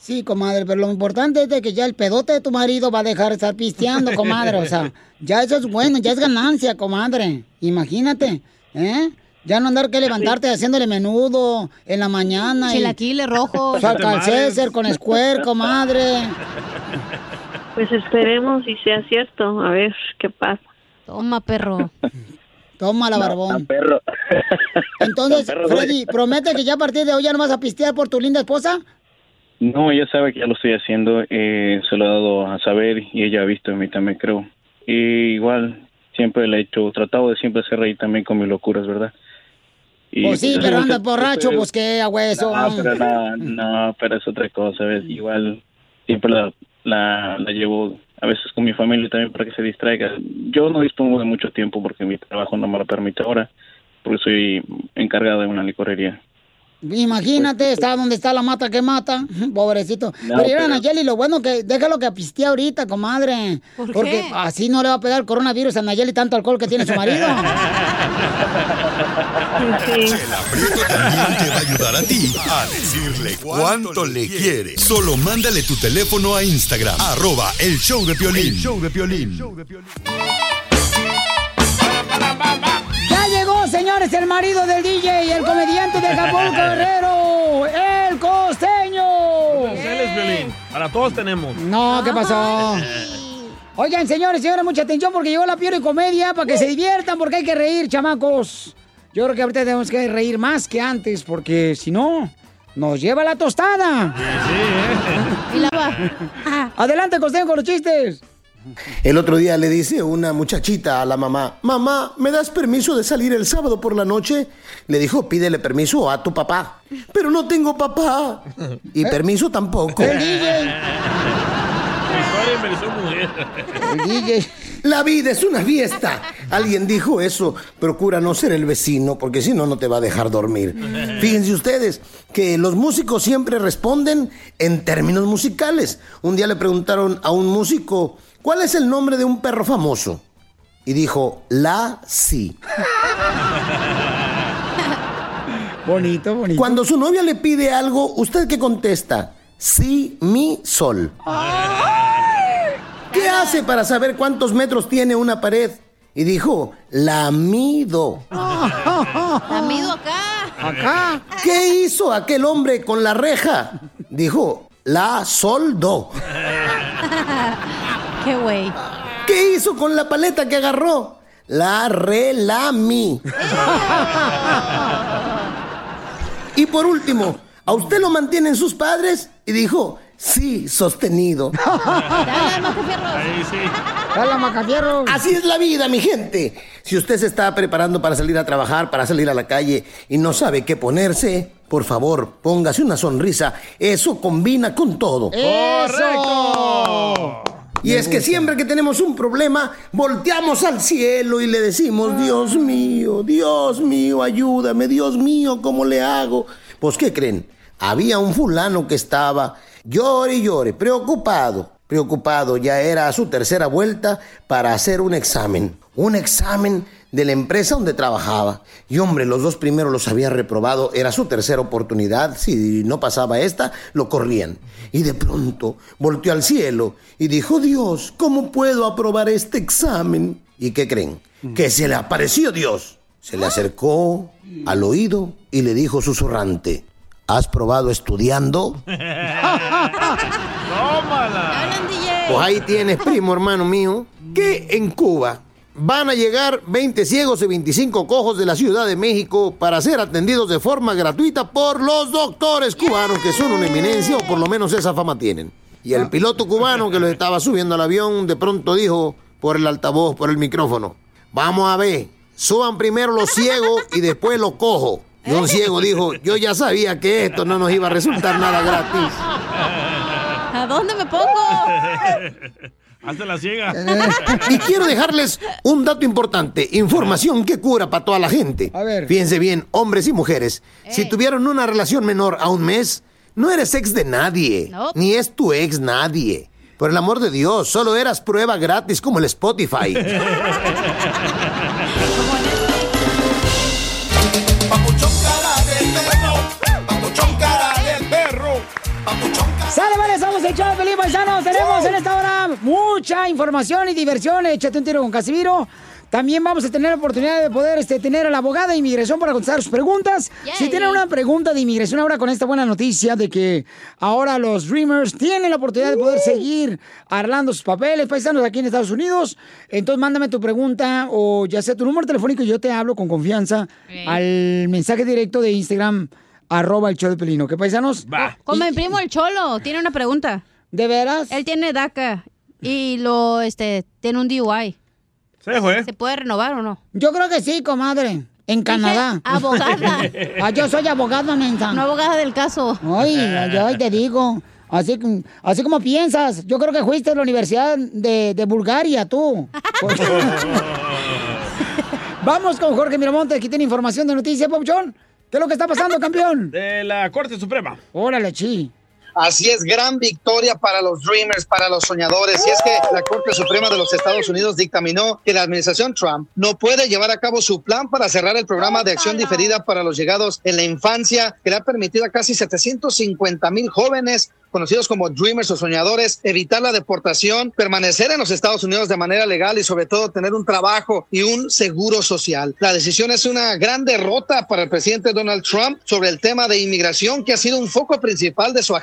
Sí, comadre, pero lo importante es de que ya el pedote de tu marido va a dejar de estar pisteando, comadre. O sea, ya eso es bueno, ya es ganancia, comadre. Imagínate, ¿eh? Ya no andar que levantarte haciéndole menudo en la mañana. y-
Chilaquiles rojos.
Saca al César con Square, comadre.
Pues esperemos y sea cierto, a ver qué pasa.
Toma, perro.
Toma la barbón.
perro.
Entonces,
Tan perro soy.
Freddy, ¿promete que ya a partir de hoy ya no vas a pistear por tu linda esposa?
No, ella sabe que ya lo estoy haciendo, eh, se lo he dado a saber y ella ha visto en mí también, creo. Y igual, siempre le he hecho, tratado de siempre hacer reír también con mis locuras, ¿verdad? Y,
Pues sí,
pues,
pero anda borracho, pues qué, a hueso.
No, pero no, no, pero es otra cosa, ¿ves? Igual siempre la, la, la llevo a veces con mi familia también para que se distraiga. Yo no dispongo de mucho tiempo porque mi trabajo no me lo permite ahora, porque soy encargado de una licorería.
Imagínate, está donde está la mata que mata. Pobrecito.
No,
pero mira,
pero-
Nayeli, lo bueno que déjalo que pistea ahorita, comadre.
¿Por
porque
qué?
así no le va a pegar el coronavirus a Nayeli tanto alcohol que tiene su marido.
Chela Prieto también te va a ayudar a ti a decirle cuánto le quiere. Solo mándale tu teléfono a Instagram, arroba el show de Piolín. show de Piolín.
ya llegó, señores, el marido del DJ, el comediante de Acapulco Guerrero, el costeño.
Para todos tenemos.
No, ¿qué pasó? Oigan, señores, señores, mucha atención porque llegó la Piero y Comedia para que se diviertan, porque hay que reír, chamacos. Yo creo que ahorita tenemos que reír más que antes, porque si no, nos lleva la tostada.
Y la va.
Adelante, costeño, con los chistes.
El otro día le dice una muchachita a la mamá, mamá, ¿me das permiso de salir el sábado por la noche? Le dijo, pídele permiso a tu papá. Pero no tengo papá. Y permiso tampoco.
El DJ. DJ.
La vida es una fiesta. Alguien dijo eso. Procura no ser el vecino porque si no, no te va a dejar dormir. Fíjense ustedes que los músicos siempre responden en términos musicales. Un día le preguntaron a un músico, ¿cuál es el nombre de un perro famoso? Y dijo, la sí.
Bonito, bonito.
Cuando su novia le pide algo, ¿usted qué contesta? Sí, mi sol. ¿Qué hace para saber cuántos metros tiene una pared? Y dijo, la mido.
La mido acá.
Acá.
¿Qué hizo aquel hombre con la reja? Dijo, la soldó.
Qué güey.
¿Qué hizo con la paleta que agarró? La relamí. Y por último, ¿a usted lo mantienen sus padres? Y dijo, sí, sostenido.
Dale, Macafierros.
Ahí sí.
Hola, Macafierro.
Así es la vida, mi gente. Si usted se está preparando para salir a trabajar, para salir a la calle y no sabe qué ponerse, por favor, póngase una sonrisa. Eso combina con todo.
¡Eso!
Y es que siempre que tenemos un problema, volteamos al cielo y le decimos, Dios mío, Dios mío, ayúdame, Dios mío, ¿cómo le hago? Pues, ¿qué creen? Había un fulano que estaba llore y llore, preocupado, preocupado, ya era su tercera vuelta para hacer un examen, un examen de la empresa donde trabajaba. Y hombre, los dos primeros los había reprobado, era su tercera oportunidad, si no pasaba esta, lo corrían. Y de pronto volteó al cielo y dijo, Dios, ¿cómo puedo aprobar este examen? ¿Y qué creen? Que se le apareció Dios. Se le acercó al oído y le dijo susurrante, ¿has probado estudiando?
Tómala.
Pues ahí tienes, primo hermano mío, que en Cuba van a llegar 20 ciegos y 25 cojos de la Ciudad de México para ser atendidos de forma gratuita por los doctores cubanos, que son una eminencia, o por lo menos esa fama tienen. Y el piloto cubano que los estaba subiendo al avión de pronto dijo por el altavoz, por el micrófono, vamos a ver, suban primero los ciegos y después los cojos. Y un ciego dijo, yo ya sabía que esto no nos iba a resultar nada gratis.
¿A dónde me pongo?
Hazte la ciega.
Y quiero dejarles un dato importante, información que cura para toda la gente.
A ver.
Fíjense bien, hombres y mujeres, si tuvieron una relación menor a un mes, no eres ex de nadie, ni es tu ex nadie. Por el amor de Dios, solo eras prueba gratis como el Spotify.
Papuchón cara de perro. Papuchón cara de perro. Papuchón cara
Sale, vale, somos el show Pelín Paisanos. Tenemos en esta hora mucha información y diversión. Échate un tiro con Casimiro. También vamos a tener la oportunidad de poder este, tener a la abogada de inmigración para contestar sus preguntas. Si tienen una pregunta de inmigración ahora con esta buena noticia de que ahora los Dreamers tienen la oportunidad de poder seguir arreglando sus papeles, paisanos aquí en Estados Unidos, entonces mándame tu pregunta o ya sea tu número telefónico y yo te hablo con confianza al mensaje directo de Instagram arroba el show de Pelino. ¿Qué paisanos?
Como mi primo el Cholo, tiene una pregunta.
¿De veras?
Él tiene DACA y lo, este, tiene un DUI.
Se fue.
¿Se puede renovar o no?
Yo creo que sí, comadre. En Canadá.
abogada.
ah, yo soy abogada, mensa.
No abogada del caso.
Ay, ay, te digo. Así, así como piensas. Yo creo que fuiste a la Universidad de, de Bulgaria, tú. Vamos con Jorge Miramonte, aquí tiene información de noticias, Pauchón. ¿Qué es lo que está pasando, campeón?
De la Corte Suprema.
Órale, chi.
Así es, gran victoria para los Dreamers, para los soñadores. Y es que la Corte Suprema de los Estados Unidos dictaminó que la administración Trump no puede llevar a cabo su plan para cerrar el programa de acción diferida para los llegados en la infancia, que le ha permitido a casi 750 mil jóvenes conocidos como Dreamers o soñadores, evitar la deportación, permanecer en los Estados Unidos de manera legal y sobre todo tener un trabajo y un seguro social. La decisión es una gran derrota para el presidente Donald Trump sobre el tema de inmigración, que ha sido un foco principal de su,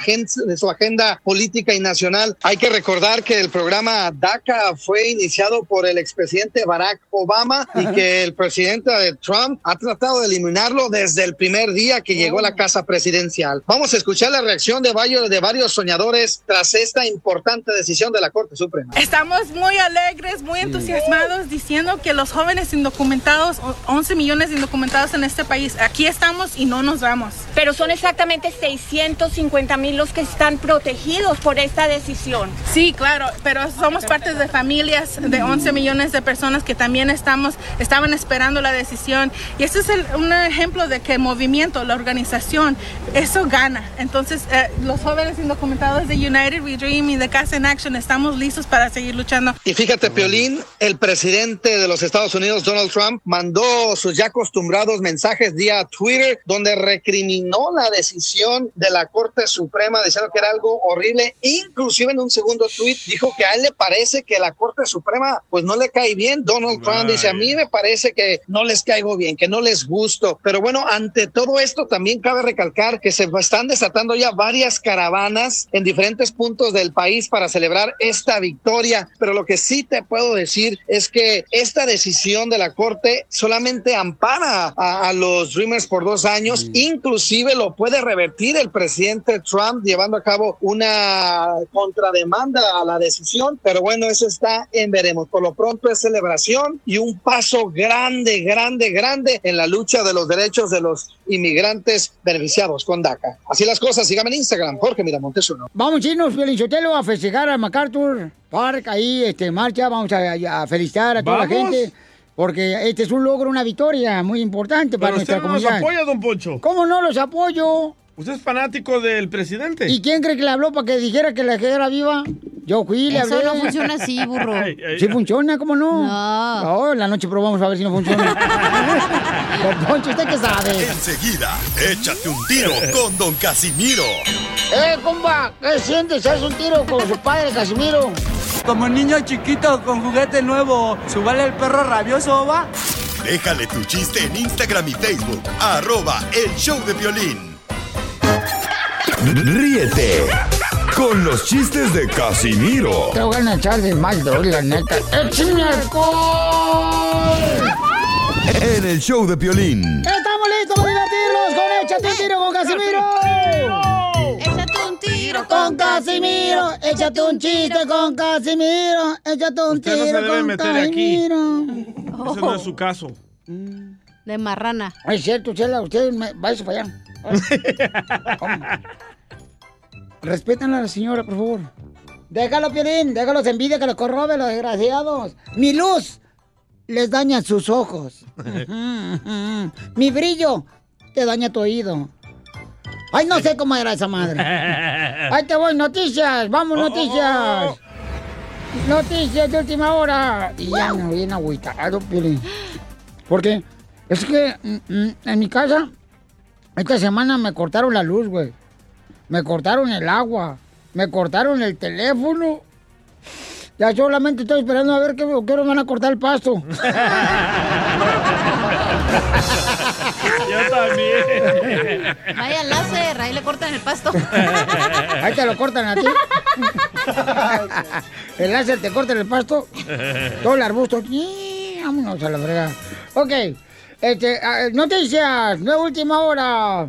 de su agenda política y nacional. Hay que recordar que el programa DACA fue iniciado por el expresidente Barack Obama y que el presidente de Trump ha tratado de eliminarlo desde el primer día que llegó a la casa presidencial. Vamos a escuchar la reacción de varios, de varios soñadores tras esta importante decisión de la Corte Suprema.
Estamos muy alegres, muy entusiasmados diciendo que los jóvenes indocumentados, o- 11 millones de indocumentados en este país, aquí estamos y no nos vamos.
Pero son exactamente 650 mil los que están protegidos por esta decisión.
Sí, claro, pero somos parte de familias de 11 millones de personas que también estamos, estaban esperando la decisión. Y este es el- un ejemplo de que el movimiento, la organización, eso gana. Entonces, eh, los jóvenes indocumentados de United We Dream y de Casa en Action estamos listos para seguir luchando.
Y fíjate, Piolín, el presidente de los Estados Unidos, Donald Trump, mandó sus ya acostumbrados mensajes vía Twitter donde recriminó la decisión de la Corte Suprema diciendo que era algo horrible. Inclusive en un segundo tweet dijo que a él le parece que la Corte Suprema pues no le cae bien. Donald Trump dice, a mí me parece que no les caigo bien, que no les gusto. Pero bueno, ante todo esto también cabe recalcar que se están desatando ya varias caravanas en diferentes puntos del país para celebrar esta victoria. Pero lo que sí te puedo decir es que esta decisión de la Corte solamente ampara a, a los Dreamers por dos años. Inclusive lo puede revertir el presidente Trump llevando a cabo una contrademanda a la decisión. Pero bueno, eso está en veremos. Por lo pronto es celebración y un paso grande, grande, grande en la lucha de los derechos de los inmigrantes beneficiados con DACA. Así las cosas. Síganme en Instagram, Jorge Miramontes uno.
Vamos a irnos, Felicitelo, a festejar a MacArthur Park, ahí, este, marcha, vamos a, a felicitar a toda la gente, porque este es un logro, una victoria muy importante para
Pero usted
nuestra
no nos
comunidad.
apoya, don Poncho.
¿Cómo no los apoyo?
Usted es fanático del presidente.
¿Y quién cree que le habló para que dijera que la que era viva? Yo fui, le
Eso
hablé.
no funciona así, burro. Ay, ay,
Sí funciona, ¿cómo no?
No.
No, la noche probamos a ver si no funciona. Don Poncho, ¿usted qué sabe?
Enseguida, échate un tiro con Don Casimiro.
¡Eh, compa! ¿Qué sientes? ¿Haz un tiro con su padre, Casimiro?
Como niño chiquito con juguete nuevo, ¿subale el perro rabioso, va?
Déjale tu chiste en Instagram y Facebook, arroba el show de violín. Ríete con los chistes de Casimiro
Te voy a echar de mal, la neta. ¡Échame alcohol!
en el show de violín.
¡Estamos listos para divertirnos con Échate un tiro con Casimiro!
Tiro
Con Casimiro, échate un chiste con Casimiro, échate un
Usted no se
tiro
debe
con
meter aquí.
Casimiro.
Ese no es su caso.
De marrana.
Es cierto, Chela, usted me, váyase para allá. ¿Cómo? Respetan a la señora, por favor. Déjalo, Piolín, déjalos envidia que los corrobe, los desgraciados. Mi luz les daña sus ojos. Mi brillo te daña tu oído. Ay, no sé cómo era esa madre. Ahí te voy, noticias, vamos, noticias. Noticias de última hora. Y ya me voy en agüitado, Piolín. ¿Por qué? Es que mm, mm, en mi casa, esta semana me cortaron la luz, güey. Me cortaron el agua. Me cortaron el teléfono. Ya solamente estoy esperando a ver qué, qué hora van a cortar el pasto.
Yo también.
Vaya láser, ahí le cortan el pasto.
Ahí te lo cortan a ti. El láser te corta el pasto. Todo el arbusto. Vámonos a la frega. Ok. Este, ah, noticias de última hora.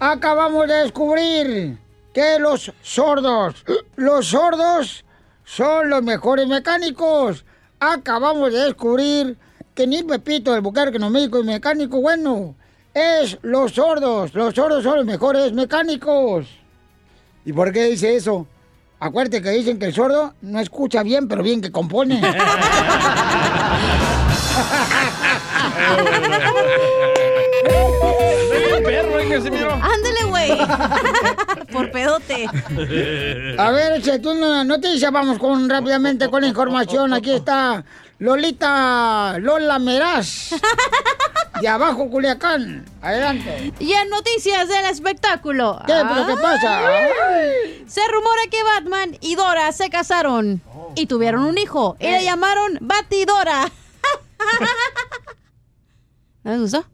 Acabamos de descubrir que los sordos, los sordos son los mejores mecánicos. Acabamos de descubrir que ni Pepito, el bucarque no médico y mecánico bueno, es los sordos. Los sordos son los mejores mecánicos. ¿Y por qué dice eso? Acuérdate que dicen que el sordo no escucha bien, pero bien que compone.
Ándale, güey. Por pedote.
A ver, échate una noticia, vamos con rápidamente con la información. Aquí está Lolita Lola Meraz. De abajo, Culiacán. Adelante.
Y en noticias del espectáculo.
¿Qué? ¿Pero qué pasa?
Ay. Se rumora que Batman y Dora se casaron y tuvieron un hijo y le llamaron Batidora. ¿No les gustó?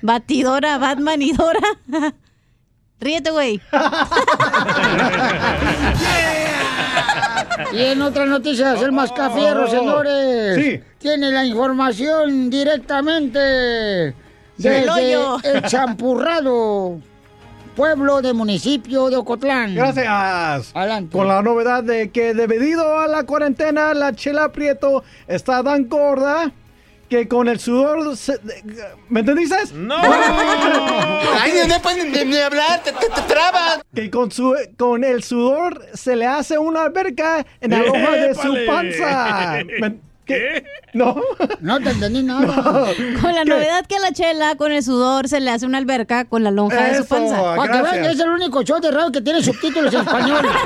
Batidora, Batman y Dora. Ríete, güey.
Y en otras noticias, el Mascafierro, señores.
Sí.
Tiene la información directamente
Del
desde
hoyo.
el Champurrado, pueblo de municipio de Ocotlán.
Gracias.
Adelante.
Con la novedad de que debido a la cuarentena, la chela Prieto está tan gorda que con el sudor... se- ¿Me entendiste?
¡No!
Ay, no pueden ni, ni hablar, te, te, te trabas.
Que con, su, con el sudor se le hace una alberca en la hoja de su panza. ¿Me- ¿Qué? ¿No?
No te entendí nada.
Con la novedad que a la chela con el sudor se le hace una alberca con la lonja de su panza.
Para que vean es el único show de radio que tiene subtítulos en español.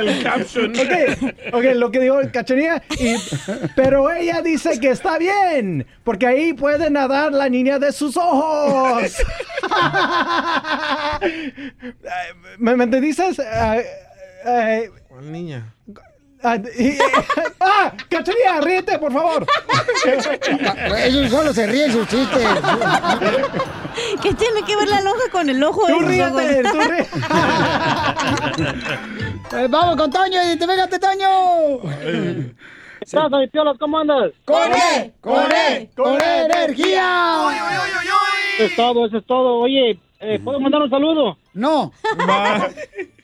El caption.
Ok, ok, lo que dijo Cachanilla. y- pero ella dice que está bien, porque ahí puede nadar la niña de sus ojos. ¿Me, me entendiste? Ah, eh,
¿Cuál niña?
Ah, y- ¡Ah! ¡Cachanilla, ríete, por favor!
Ellos solo se ríen sus chistes.
¿Qué tiene que ver la lonja con el ojo de
¡Tú ríete! ¡Tú ríete!
Eh, vamos con Toño, y te venga Toño.
pasa, mi piolas? ¿Cómo andas?
¡Con él! ¡Con él! ¡Con energía!
Eso es todo, eso es todo. Oye, eh, ¿puedo mandar un saludo?
No.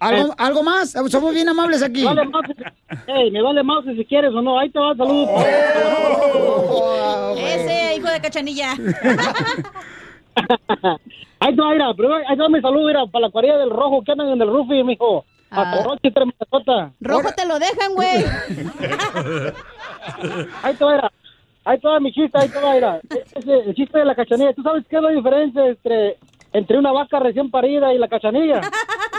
¿Algo, ¿Algo más? Somos bien amables aquí.
Vale más, Ey, me vale más si quieres o no. Ahí te va el saludo.
Ese hijo de cachanilla.
Ahí te va, mira, primero, ahí te va mi saludo, mira, para la cuadrilla del rojo que andan en el rufi, mijo. A
Ah.
Tres.
Rojo te lo dejan, güey.
Ahí te va, mira. Ahí te va mi chiste, ahí te va, mira. Ese, el chiste de la cachanilla. ¿Tú sabes qué es la diferencia entre, entre una vaca recién parida y la cachanilla?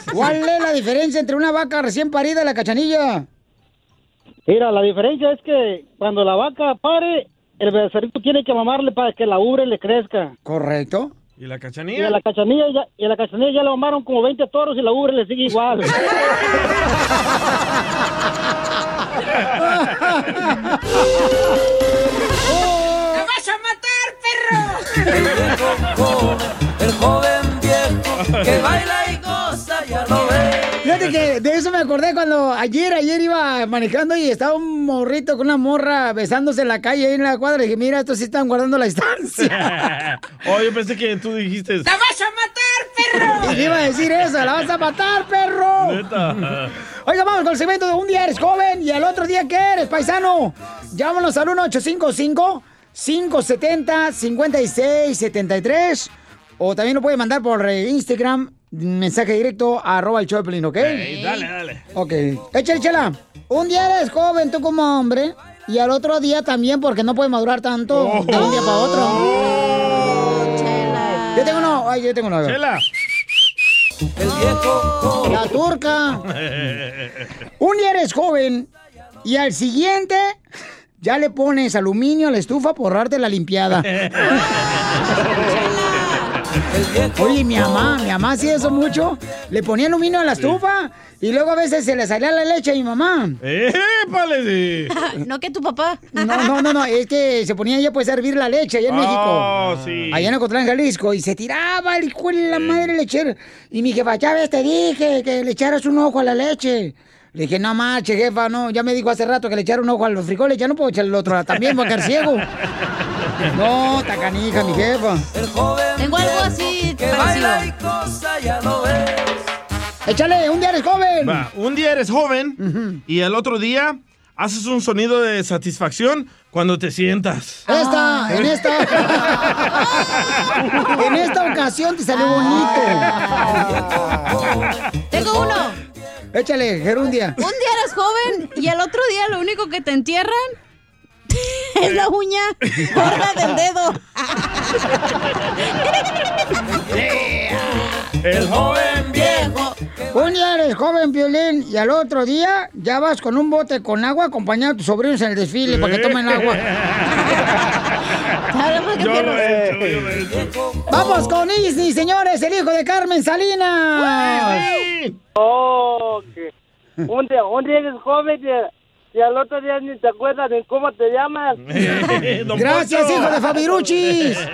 ¿Cuál es la diferencia entre una vaca recién parida y la cachanilla?
Mira, la diferencia es que cuando la vaca pare, el becerrito tiene que mamarle para que la ubre le crezca.
Correcto.
¿Y la
Y a
cachanilla?
la cachanilla ya, y a la cachanilla ya le mamaron como 20 toros y la ubre le sigue igual.
¡Me vas a matar, perro! El joven viejo que baila
que de eso me acordé cuando ayer, ayer iba manejando y estaba un morrito con una morra besándose en la calle ahí en la cuadra. Y dije, mira, estos sí están guardando la distancia.
oh, yo pensé que tú dijiste.
¡La vas a matar, perro!
Y iba a decir eso, la vas a matar, perro.
Neta.
Oiga, vamos con el segmento de un día eres joven y al otro día ¿qué eres, paisano? Llámanos al 1-855-570-5673 o también lo puede mandar por Instagram, mensaje directo, arroba el Choplin, ¿ok?
Dale, dale.
Ok. Échale, chela. Un día eres joven tú como hombre y al otro día también porque no puedes madurar tanto de un día para otro. Yo tengo uno. Ay, yo tengo uno.
Chela.
El viejo
La turca. Un día eres joven y al siguiente ya le pones aluminio a la estufa por darte la limpiada. Oye, mi mamá, mi mamá hacía eso mucho. Le ponía aluminio a la estufa y luego a veces se le salía la leche a mi mamá.
¡Épale!
no que tu papá.
No, no, no, no, es que se ponía ella pues a hervir la leche allá en
Oh,
México.
sí.
Allá en Ocotlán, Jalisco. Y se tiraba el hijo de la madre lechero. Y mi jefa, ya ves, te dije que le echaras un ojo a la leche. Le dije, no marche, jefa, no. Ya me dijo hace rato que le echara un ojo a los frijoles. Ya no puedo echarle el otro también, voy a quedar ciego. No, tacanija, mi jefa.
Tengo algo así
Que baila y
parecido.
cosa, ya lo ves.
Échale, un día eres joven.
Va, un día eres joven y el otro día haces un sonido de satisfacción cuando te sientas.
Esta, en esta. en esta ocasión te salió bonito.
Tengo uno.
Échale, Gerundia.
Un día eres joven y el otro día lo único que te entierran es la uña gorda del dedo.
El joven
viejo.
Un día eres joven, Violín, y al otro día ya vas con un bote con agua acompañando a tus sobrinos en el desfile para que tomen agua.
Yo lo he hecho, yo lo he hecho.
Vamos con Isni, señores, el hijo de Carmen Salinas.
Oh, que un día, un día eres joven y, y al otro día ni te acuerdas de cómo te llamas.
Gracias, hijo de Fabiruchis.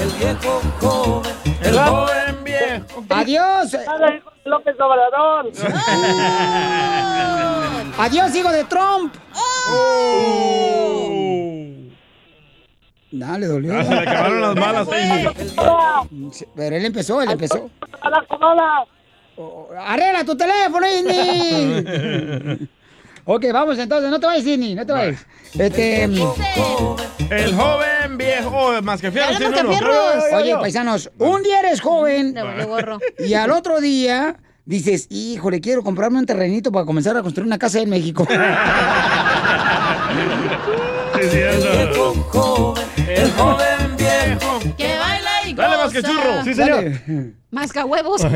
El viejo joven, el joven viejo.
Adiós.
López Obrador.
Adiós, hijo de Trump. Dale, dolió.
Ah, se le acabaron las malas
Pero él empezó, él empezó.
¡Hola, hola!
Arregla tu teléfono, Isni. Ok, vamos entonces, no te vayas, Isni, no te vayas. Este.
El joven viejo, más que fierro, tiene uno.
Oye, paisanos, un día eres joven y al otro día dices, híjole, quiero comprarme un terrenito para comenzar a construir una casa en México.
El viejo joven,
más que churro.
Sí, señor.
Masca huevos.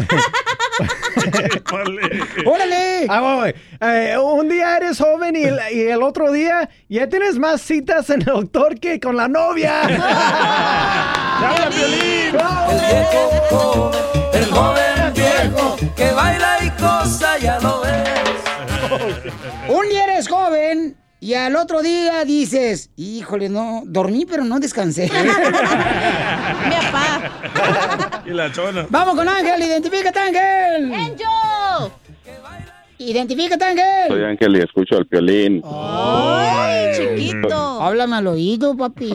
¡Órale!
Ah, voy. Eh, un día eres joven y el, y el otro día ya tienes más citas en el doctor que con la novia.
¡Habla, Piolín!
El viejo joven, el joven viejo. Que baila y cosa, ya lo ves.
Un día eres joven y al otro día dices, híjole, no, dormí pero no descansé.
Mi papá.
Y la chona.
Vamos con Ángel, identifícate, Ángel.
Angel.
Identifícate, Ángel.
Soy Ángel y escucho al piolín.
Ay, chiquito. Háblame al oído, papi.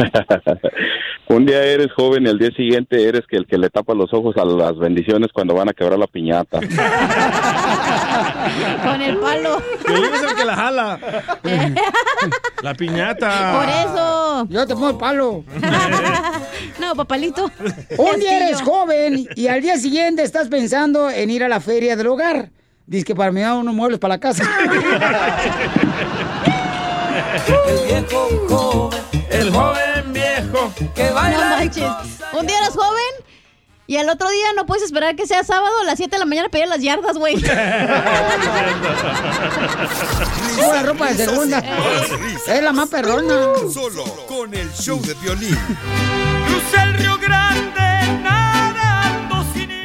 Un día eres joven y al día siguiente eres que el que le tapa los ojos a las bendiciones cuando van a quebrar la piñata.
Con el palo.
Es el que la jala. La piñata.
Por eso.
Yo te pongo el palo.
No, papalito.
Un día eres joven y al día siguiente estás pensando en ir a la feria del hogar. Dice que para mí da unos muebles para la casa.
El viejo joven, el joven viejo. Que
No
baila y
manches. Un día eres joven y al otro día no puedes esperar que sea sábado a las 7 de la mañana para ir a las yardas, güey.
La ropa de segunda. Es la más perrona.
Solo con el show de violín.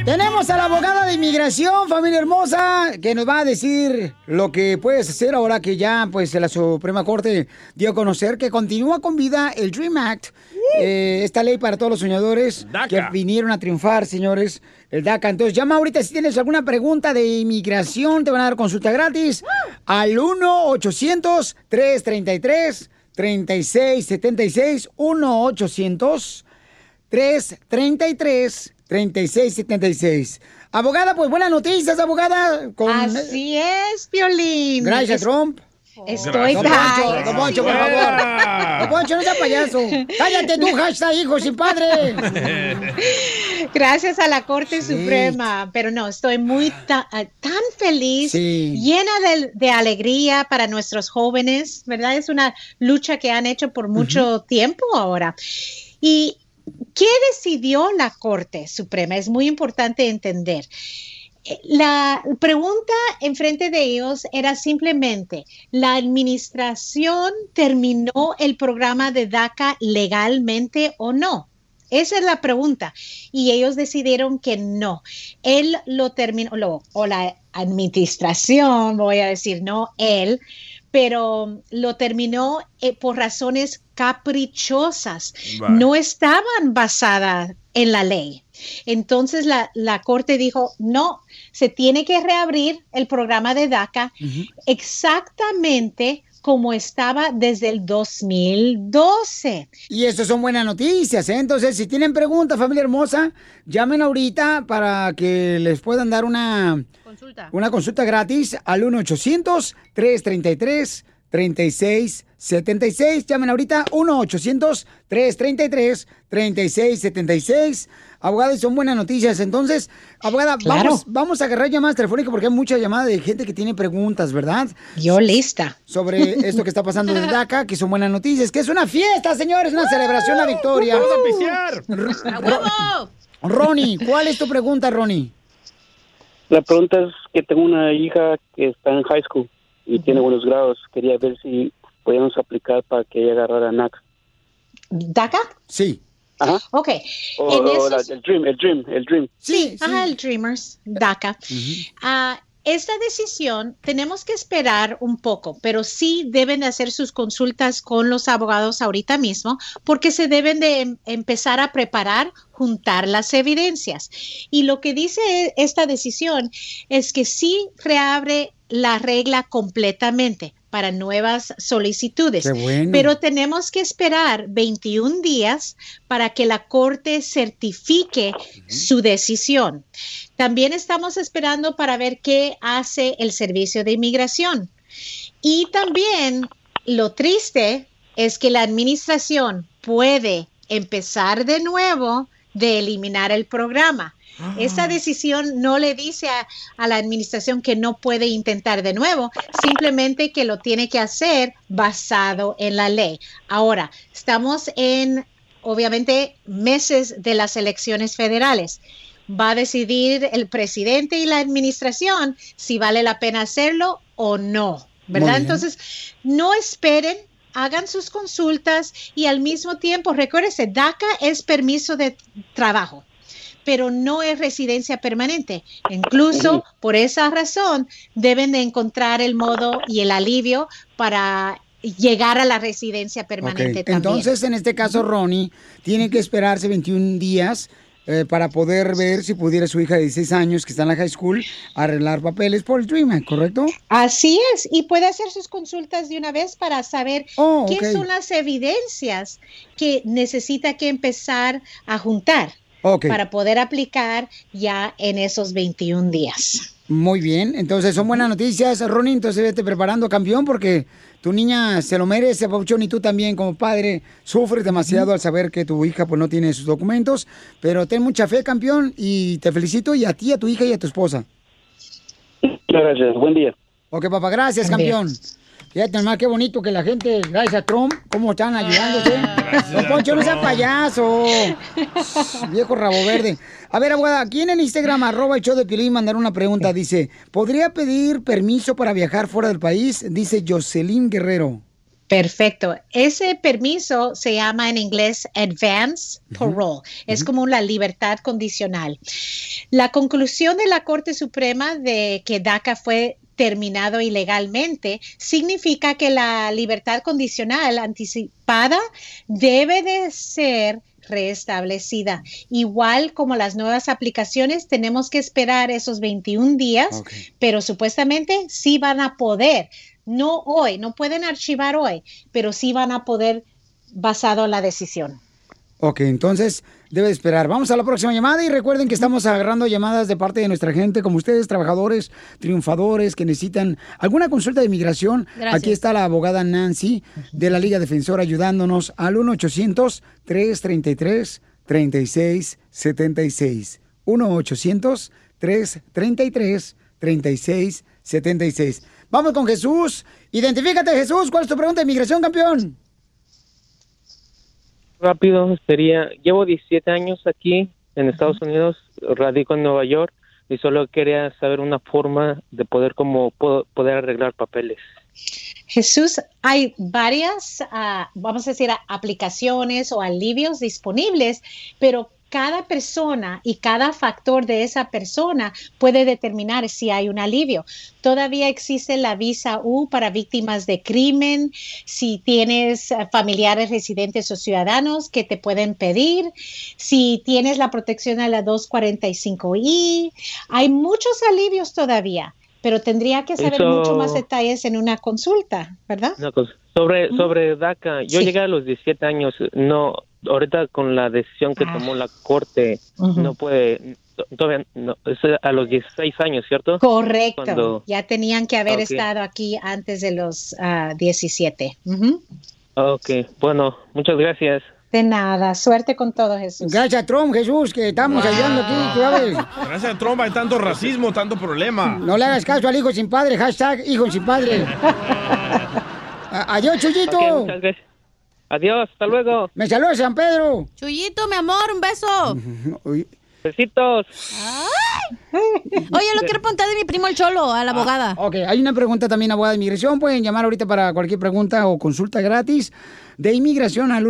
Tenemos a la abogada de inmigración, familia hermosa, que nos va a decir lo que puedes hacer ahora que ya pues la Suprema Corte dio a conocer que continúa con vida el Dream Act, eh, esta ley para todos los soñadores que vinieron a triunfar, señores, el DACA. Entonces llama ahorita si tienes alguna pregunta de inmigración, te van a dar consulta gratis al 1-800-333-3676, 1-800. 333-3676. Abogada, pues buenas noticias, abogada. Con...
Así es, Violín.
Gracias,
Es-
Trump.
Estoy
Don Poncho, Don Poncho, por favor. Don Poncho, no seas payaso. Cállate tú, hashtag hijo sin padre.
Gracias a la Corte Suprema, pero no, estoy muy ta- tan feliz,
Sí.
llena de, de alegría para nuestros jóvenes, ¿verdad? Es una lucha que han hecho por mucho tiempo ahora. ¿Y qué decidió la Corte Suprema? Es muy importante entender. La pregunta enfrente de ellos era simplemente, ¿la administración terminó el programa de DACA legalmente o no? Esa es la pregunta. Y ellos decidieron que no. Él lo terminó, o la administración, voy a decir, no él, pero lo terminó eh, por razones caprichosas. No estaban basadas en la ley. Entonces la, la corte dijo, no, se tiene que reabrir el programa de DACA exactamente como estaba desde el 2012.
Y eso son buenas noticias, ¿eh? Entonces, si tienen preguntas, familia hermosa, llamen ahorita para que les puedan dar una
consulta,
una consulta gratis al 1-800-333-3676. Llamen ahorita 1-800-333-3676. Abogada, y son buenas noticias. Entonces, abogada,
Claro.
vamos, vamos a agarrar llamadas telefónicas porque hay muchas llamadas de gente que tiene preguntas, ¿verdad?
Yo lista.
Sobre esto que está pasando en DACA, que son buenas noticias, que es una fiesta, señores, una celebración, una victoria.
¡Vamos a!
¡A!
Ronnie, ¿cuál es tu pregunta, Ronnie?
La pregunta es que tengo una hija que está en high school y tiene buenos grados. Quería ver si podíamos aplicar para que ella agarrara NAC.
¿DACA?
Sí.
Ajá.
Ok.
O,
En
o la-
esos-
el Dream, el Dream, el Dream.
Sí, ajá, el Dreamers, DACA. Ah, esta decisión tenemos que esperar un poco, pero sí deben de hacer sus consultas con los abogados ahorita mismo porque se deben de em- empezar a preparar, juntar las evidencias. Y lo que dice e- esta decisión es que sí reabre la regla completamente para nuevas solicitudes.
Bueno.
Pero tenemos que esperar 21 días para que la Corte certifique su decisión. También estamos esperando para ver qué hace el Servicio de Inmigración. Y también lo triste es que la administración puede empezar de nuevo de eliminar el programa. Esa decisión no le dice a, a la administración que no puede intentar de nuevo, simplemente que lo tiene que hacer basado en la ley. Ahora, estamos en, obviamente, meses de las elecciones federales. Va a decidir el presidente y la administración si vale la pena hacerlo o no, ¿verdad? Entonces, no esperen, hagan sus consultas y al mismo tiempo, recuérdense, DACA es permiso de trabajo pero no es residencia permanente. Incluso por esa razón deben de encontrar el modo y el alivio para llegar a la residencia permanente también.
Entonces, en este caso, Ronnie tiene que esperarse 21 días eh, para poder ver si pudiera su hija de 16 años, que está en la high school, arreglar papeles por el Dream Act, ¿correcto?
Así es, y puede hacer sus consultas de una vez para saber
Oh,
qué son las evidencias que necesita que empezar a juntar Para poder aplicar ya en esos 21 días.
Muy bien, entonces son buenas noticias, Ronnie, entonces vete preparando, campeón, porque tu niña se lo merece, Pauchón, y tú también como padre sufres demasiado al saber que tu hija pues no tiene sus documentos, pero ten mucha fe, campeón, y te felicito, y a ti, a tu hija y a tu esposa.
Muchas gracias. Buen día.
Ok, papá, gracias,
Buen día.
Fíjate nomás qué bonito que la gente, gracias a Trump, cómo están ayudándose. Don Poncho, no sea payaso. Viejo rabo verde. A ver, abogada, aquí en el Instagram, arroba el show de Piolín, mandar una pregunta. Dice, ¿podría pedir permiso para viajar fuera del país? Dice Jocelyn Guerrero.
Perfecto. Ese permiso se llama en inglés advance parole. Es como la libertad condicional. La conclusión de la Corte Suprema de que DACA fue terminado ilegalmente significa que la libertad condicional anticipada debe de ser restablecida. Igual como las nuevas aplicaciones, tenemos que esperar esos 21 días, pero supuestamente sí van a poder. No hoy, no pueden archivar hoy, pero sí van a poder basado en la decisión.
Ok, entonces debe de esperar. Vamos a la próxima llamada y recuerden que estamos agarrando llamadas de parte de nuestra gente, como ustedes, trabajadores, triunfadores que necesitan alguna consulta de inmigración.
Gracias.
Aquí está la abogada Nancy de la Liga Defensora ayudándonos al 1-800-333-3676. 1-800-333-3676. Vamos con Jesús. Identifícate, Jesús. ¿Cuál es tu pregunta de inmigración, campeón?
Rápido, sería, llevo 17 años aquí en Estados Unidos, radico en Nueva York, y solo quería saber una forma de poder como po- poder arreglar papeles.
Jesús, hay varias, ah, vamos a decir, aplicaciones o alivios disponibles, pero cada persona y cada factor de esa persona puede determinar si hay un alivio. Todavía existe la visa U para víctimas de crimen, si tienes eh, familiares residentes o ciudadanos que te pueden pedir, si tienes la protección a la 245I, hay muchos alivios todavía. Pero tendría que saber
Eso-
mucho más detalles en una consulta, ¿verdad?
Una cosa, Sobre, sobre DACA, yo
Sí.
llegué a los 17 años, no, ahorita con la decisión que tomó la corte,
Ujú.
no puede, to- todavía, no, es a los 16 años, ¿cierto?
Correcto.
Cuando-
Ya tenían que haber
Ok.
estado aquí antes de los ah, 17. Ujú.
Ok, bueno, muchas gracias.
De nada. Suerte con todo, Jesús.
Gracias a Trump, Jesús, que estamos ayudando aquí. sabes.
Gracias a Trump hay tanto racismo, tanto problema.
No le hagas caso al hijo sin padre, hashtag hijo sin padre. Adiós, Chuyito.
Ok, muchas gracias. Adiós, hasta luego.
Me saluda San Pedro.
Chuyito, mi amor, un beso.
Besitos.
Oye, lo quiero preguntar de mi primo el Cholo, a la abogada.
Ok, hay una pregunta también, abogada de inmigración. Pueden llamar ahorita para cualquier pregunta o consulta gratis de inmigración al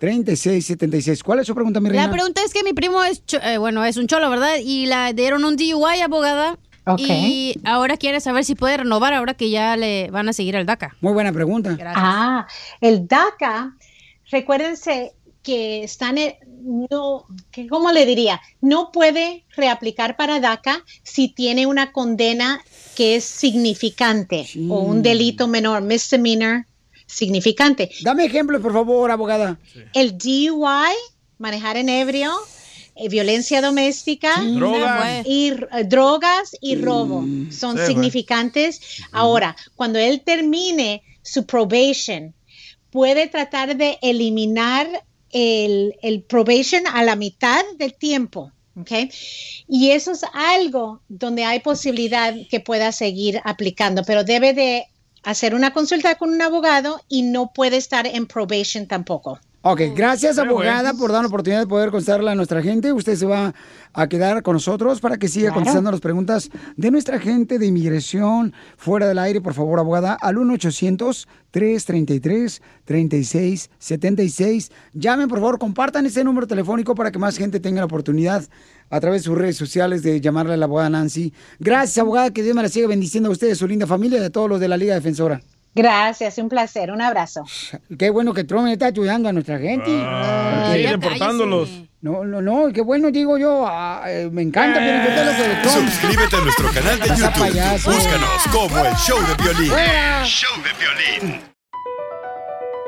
1-800-333-3676. ¿Cuál es su pregunta, mi reina?
La pregunta es que mi primo es, cho- eh, bueno, es un cholo, ¿verdad? Y la dieron un DUI, abogada. Y ahora quiere saber si puede renovar ahora que ya le van a seguir al DACA.
Muy buena pregunta.
Ah, el DACA, recuérdense que están, en- no, que, ¿cómo le diría? No puede reaplicar para DACA si tiene una condena que es significante o un delito menor, misdemeanor significante.
Dame ejemplos, por favor, abogada.
El DUI, manejar en ebrio, violencia doméstica,
Drogas.
y eh, drogas y robo son
Sí, fue.
significantes. Ahora, cuando él termine su probation, puede tratar de eliminar el, el probation a la mitad del tiempo. ¿ok? Y eso es algo donde hay posibilidad que pueda seguir aplicando, pero debe de hacer una consulta con un abogado y no puede estar en probation tampoco.
Ok, gracias abogada por dar la oportunidad de poder contestarle a nuestra gente. Usted se va a quedar con nosotros para que siga
Claro.
contestando las preguntas de nuestra gente de inmigración fuera del aire, por favor, abogada, al 1-800-333-3676. Llamen, por favor, compartan ese número telefónico para que más gente tenga la oportunidad a través de sus redes sociales de llamarle a la abogada Nancy. Gracias, abogada, que Dios me la siga bendiciendo a ustedes, su linda familia y a todos los de la Liga Defensora.
Gracias, un placer, un abrazo.
Qué bueno que Trump está ayudando a nuestra gente.
Ah,
Porque-
sí, deportándolos.
No, no, no, qué bueno, digo yo. ah, eh, me encanta, pero yo te lo que de Trump.
Suscríbete a nuestro canal de YouTube. Búscanos como el show de violín. Show de violín.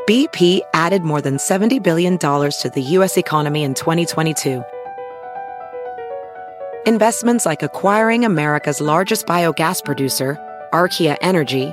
BP added more than $70 billion to the U.S. economy in 2022. Investments like acquiring America's largest biogas producer, Archaea Energy,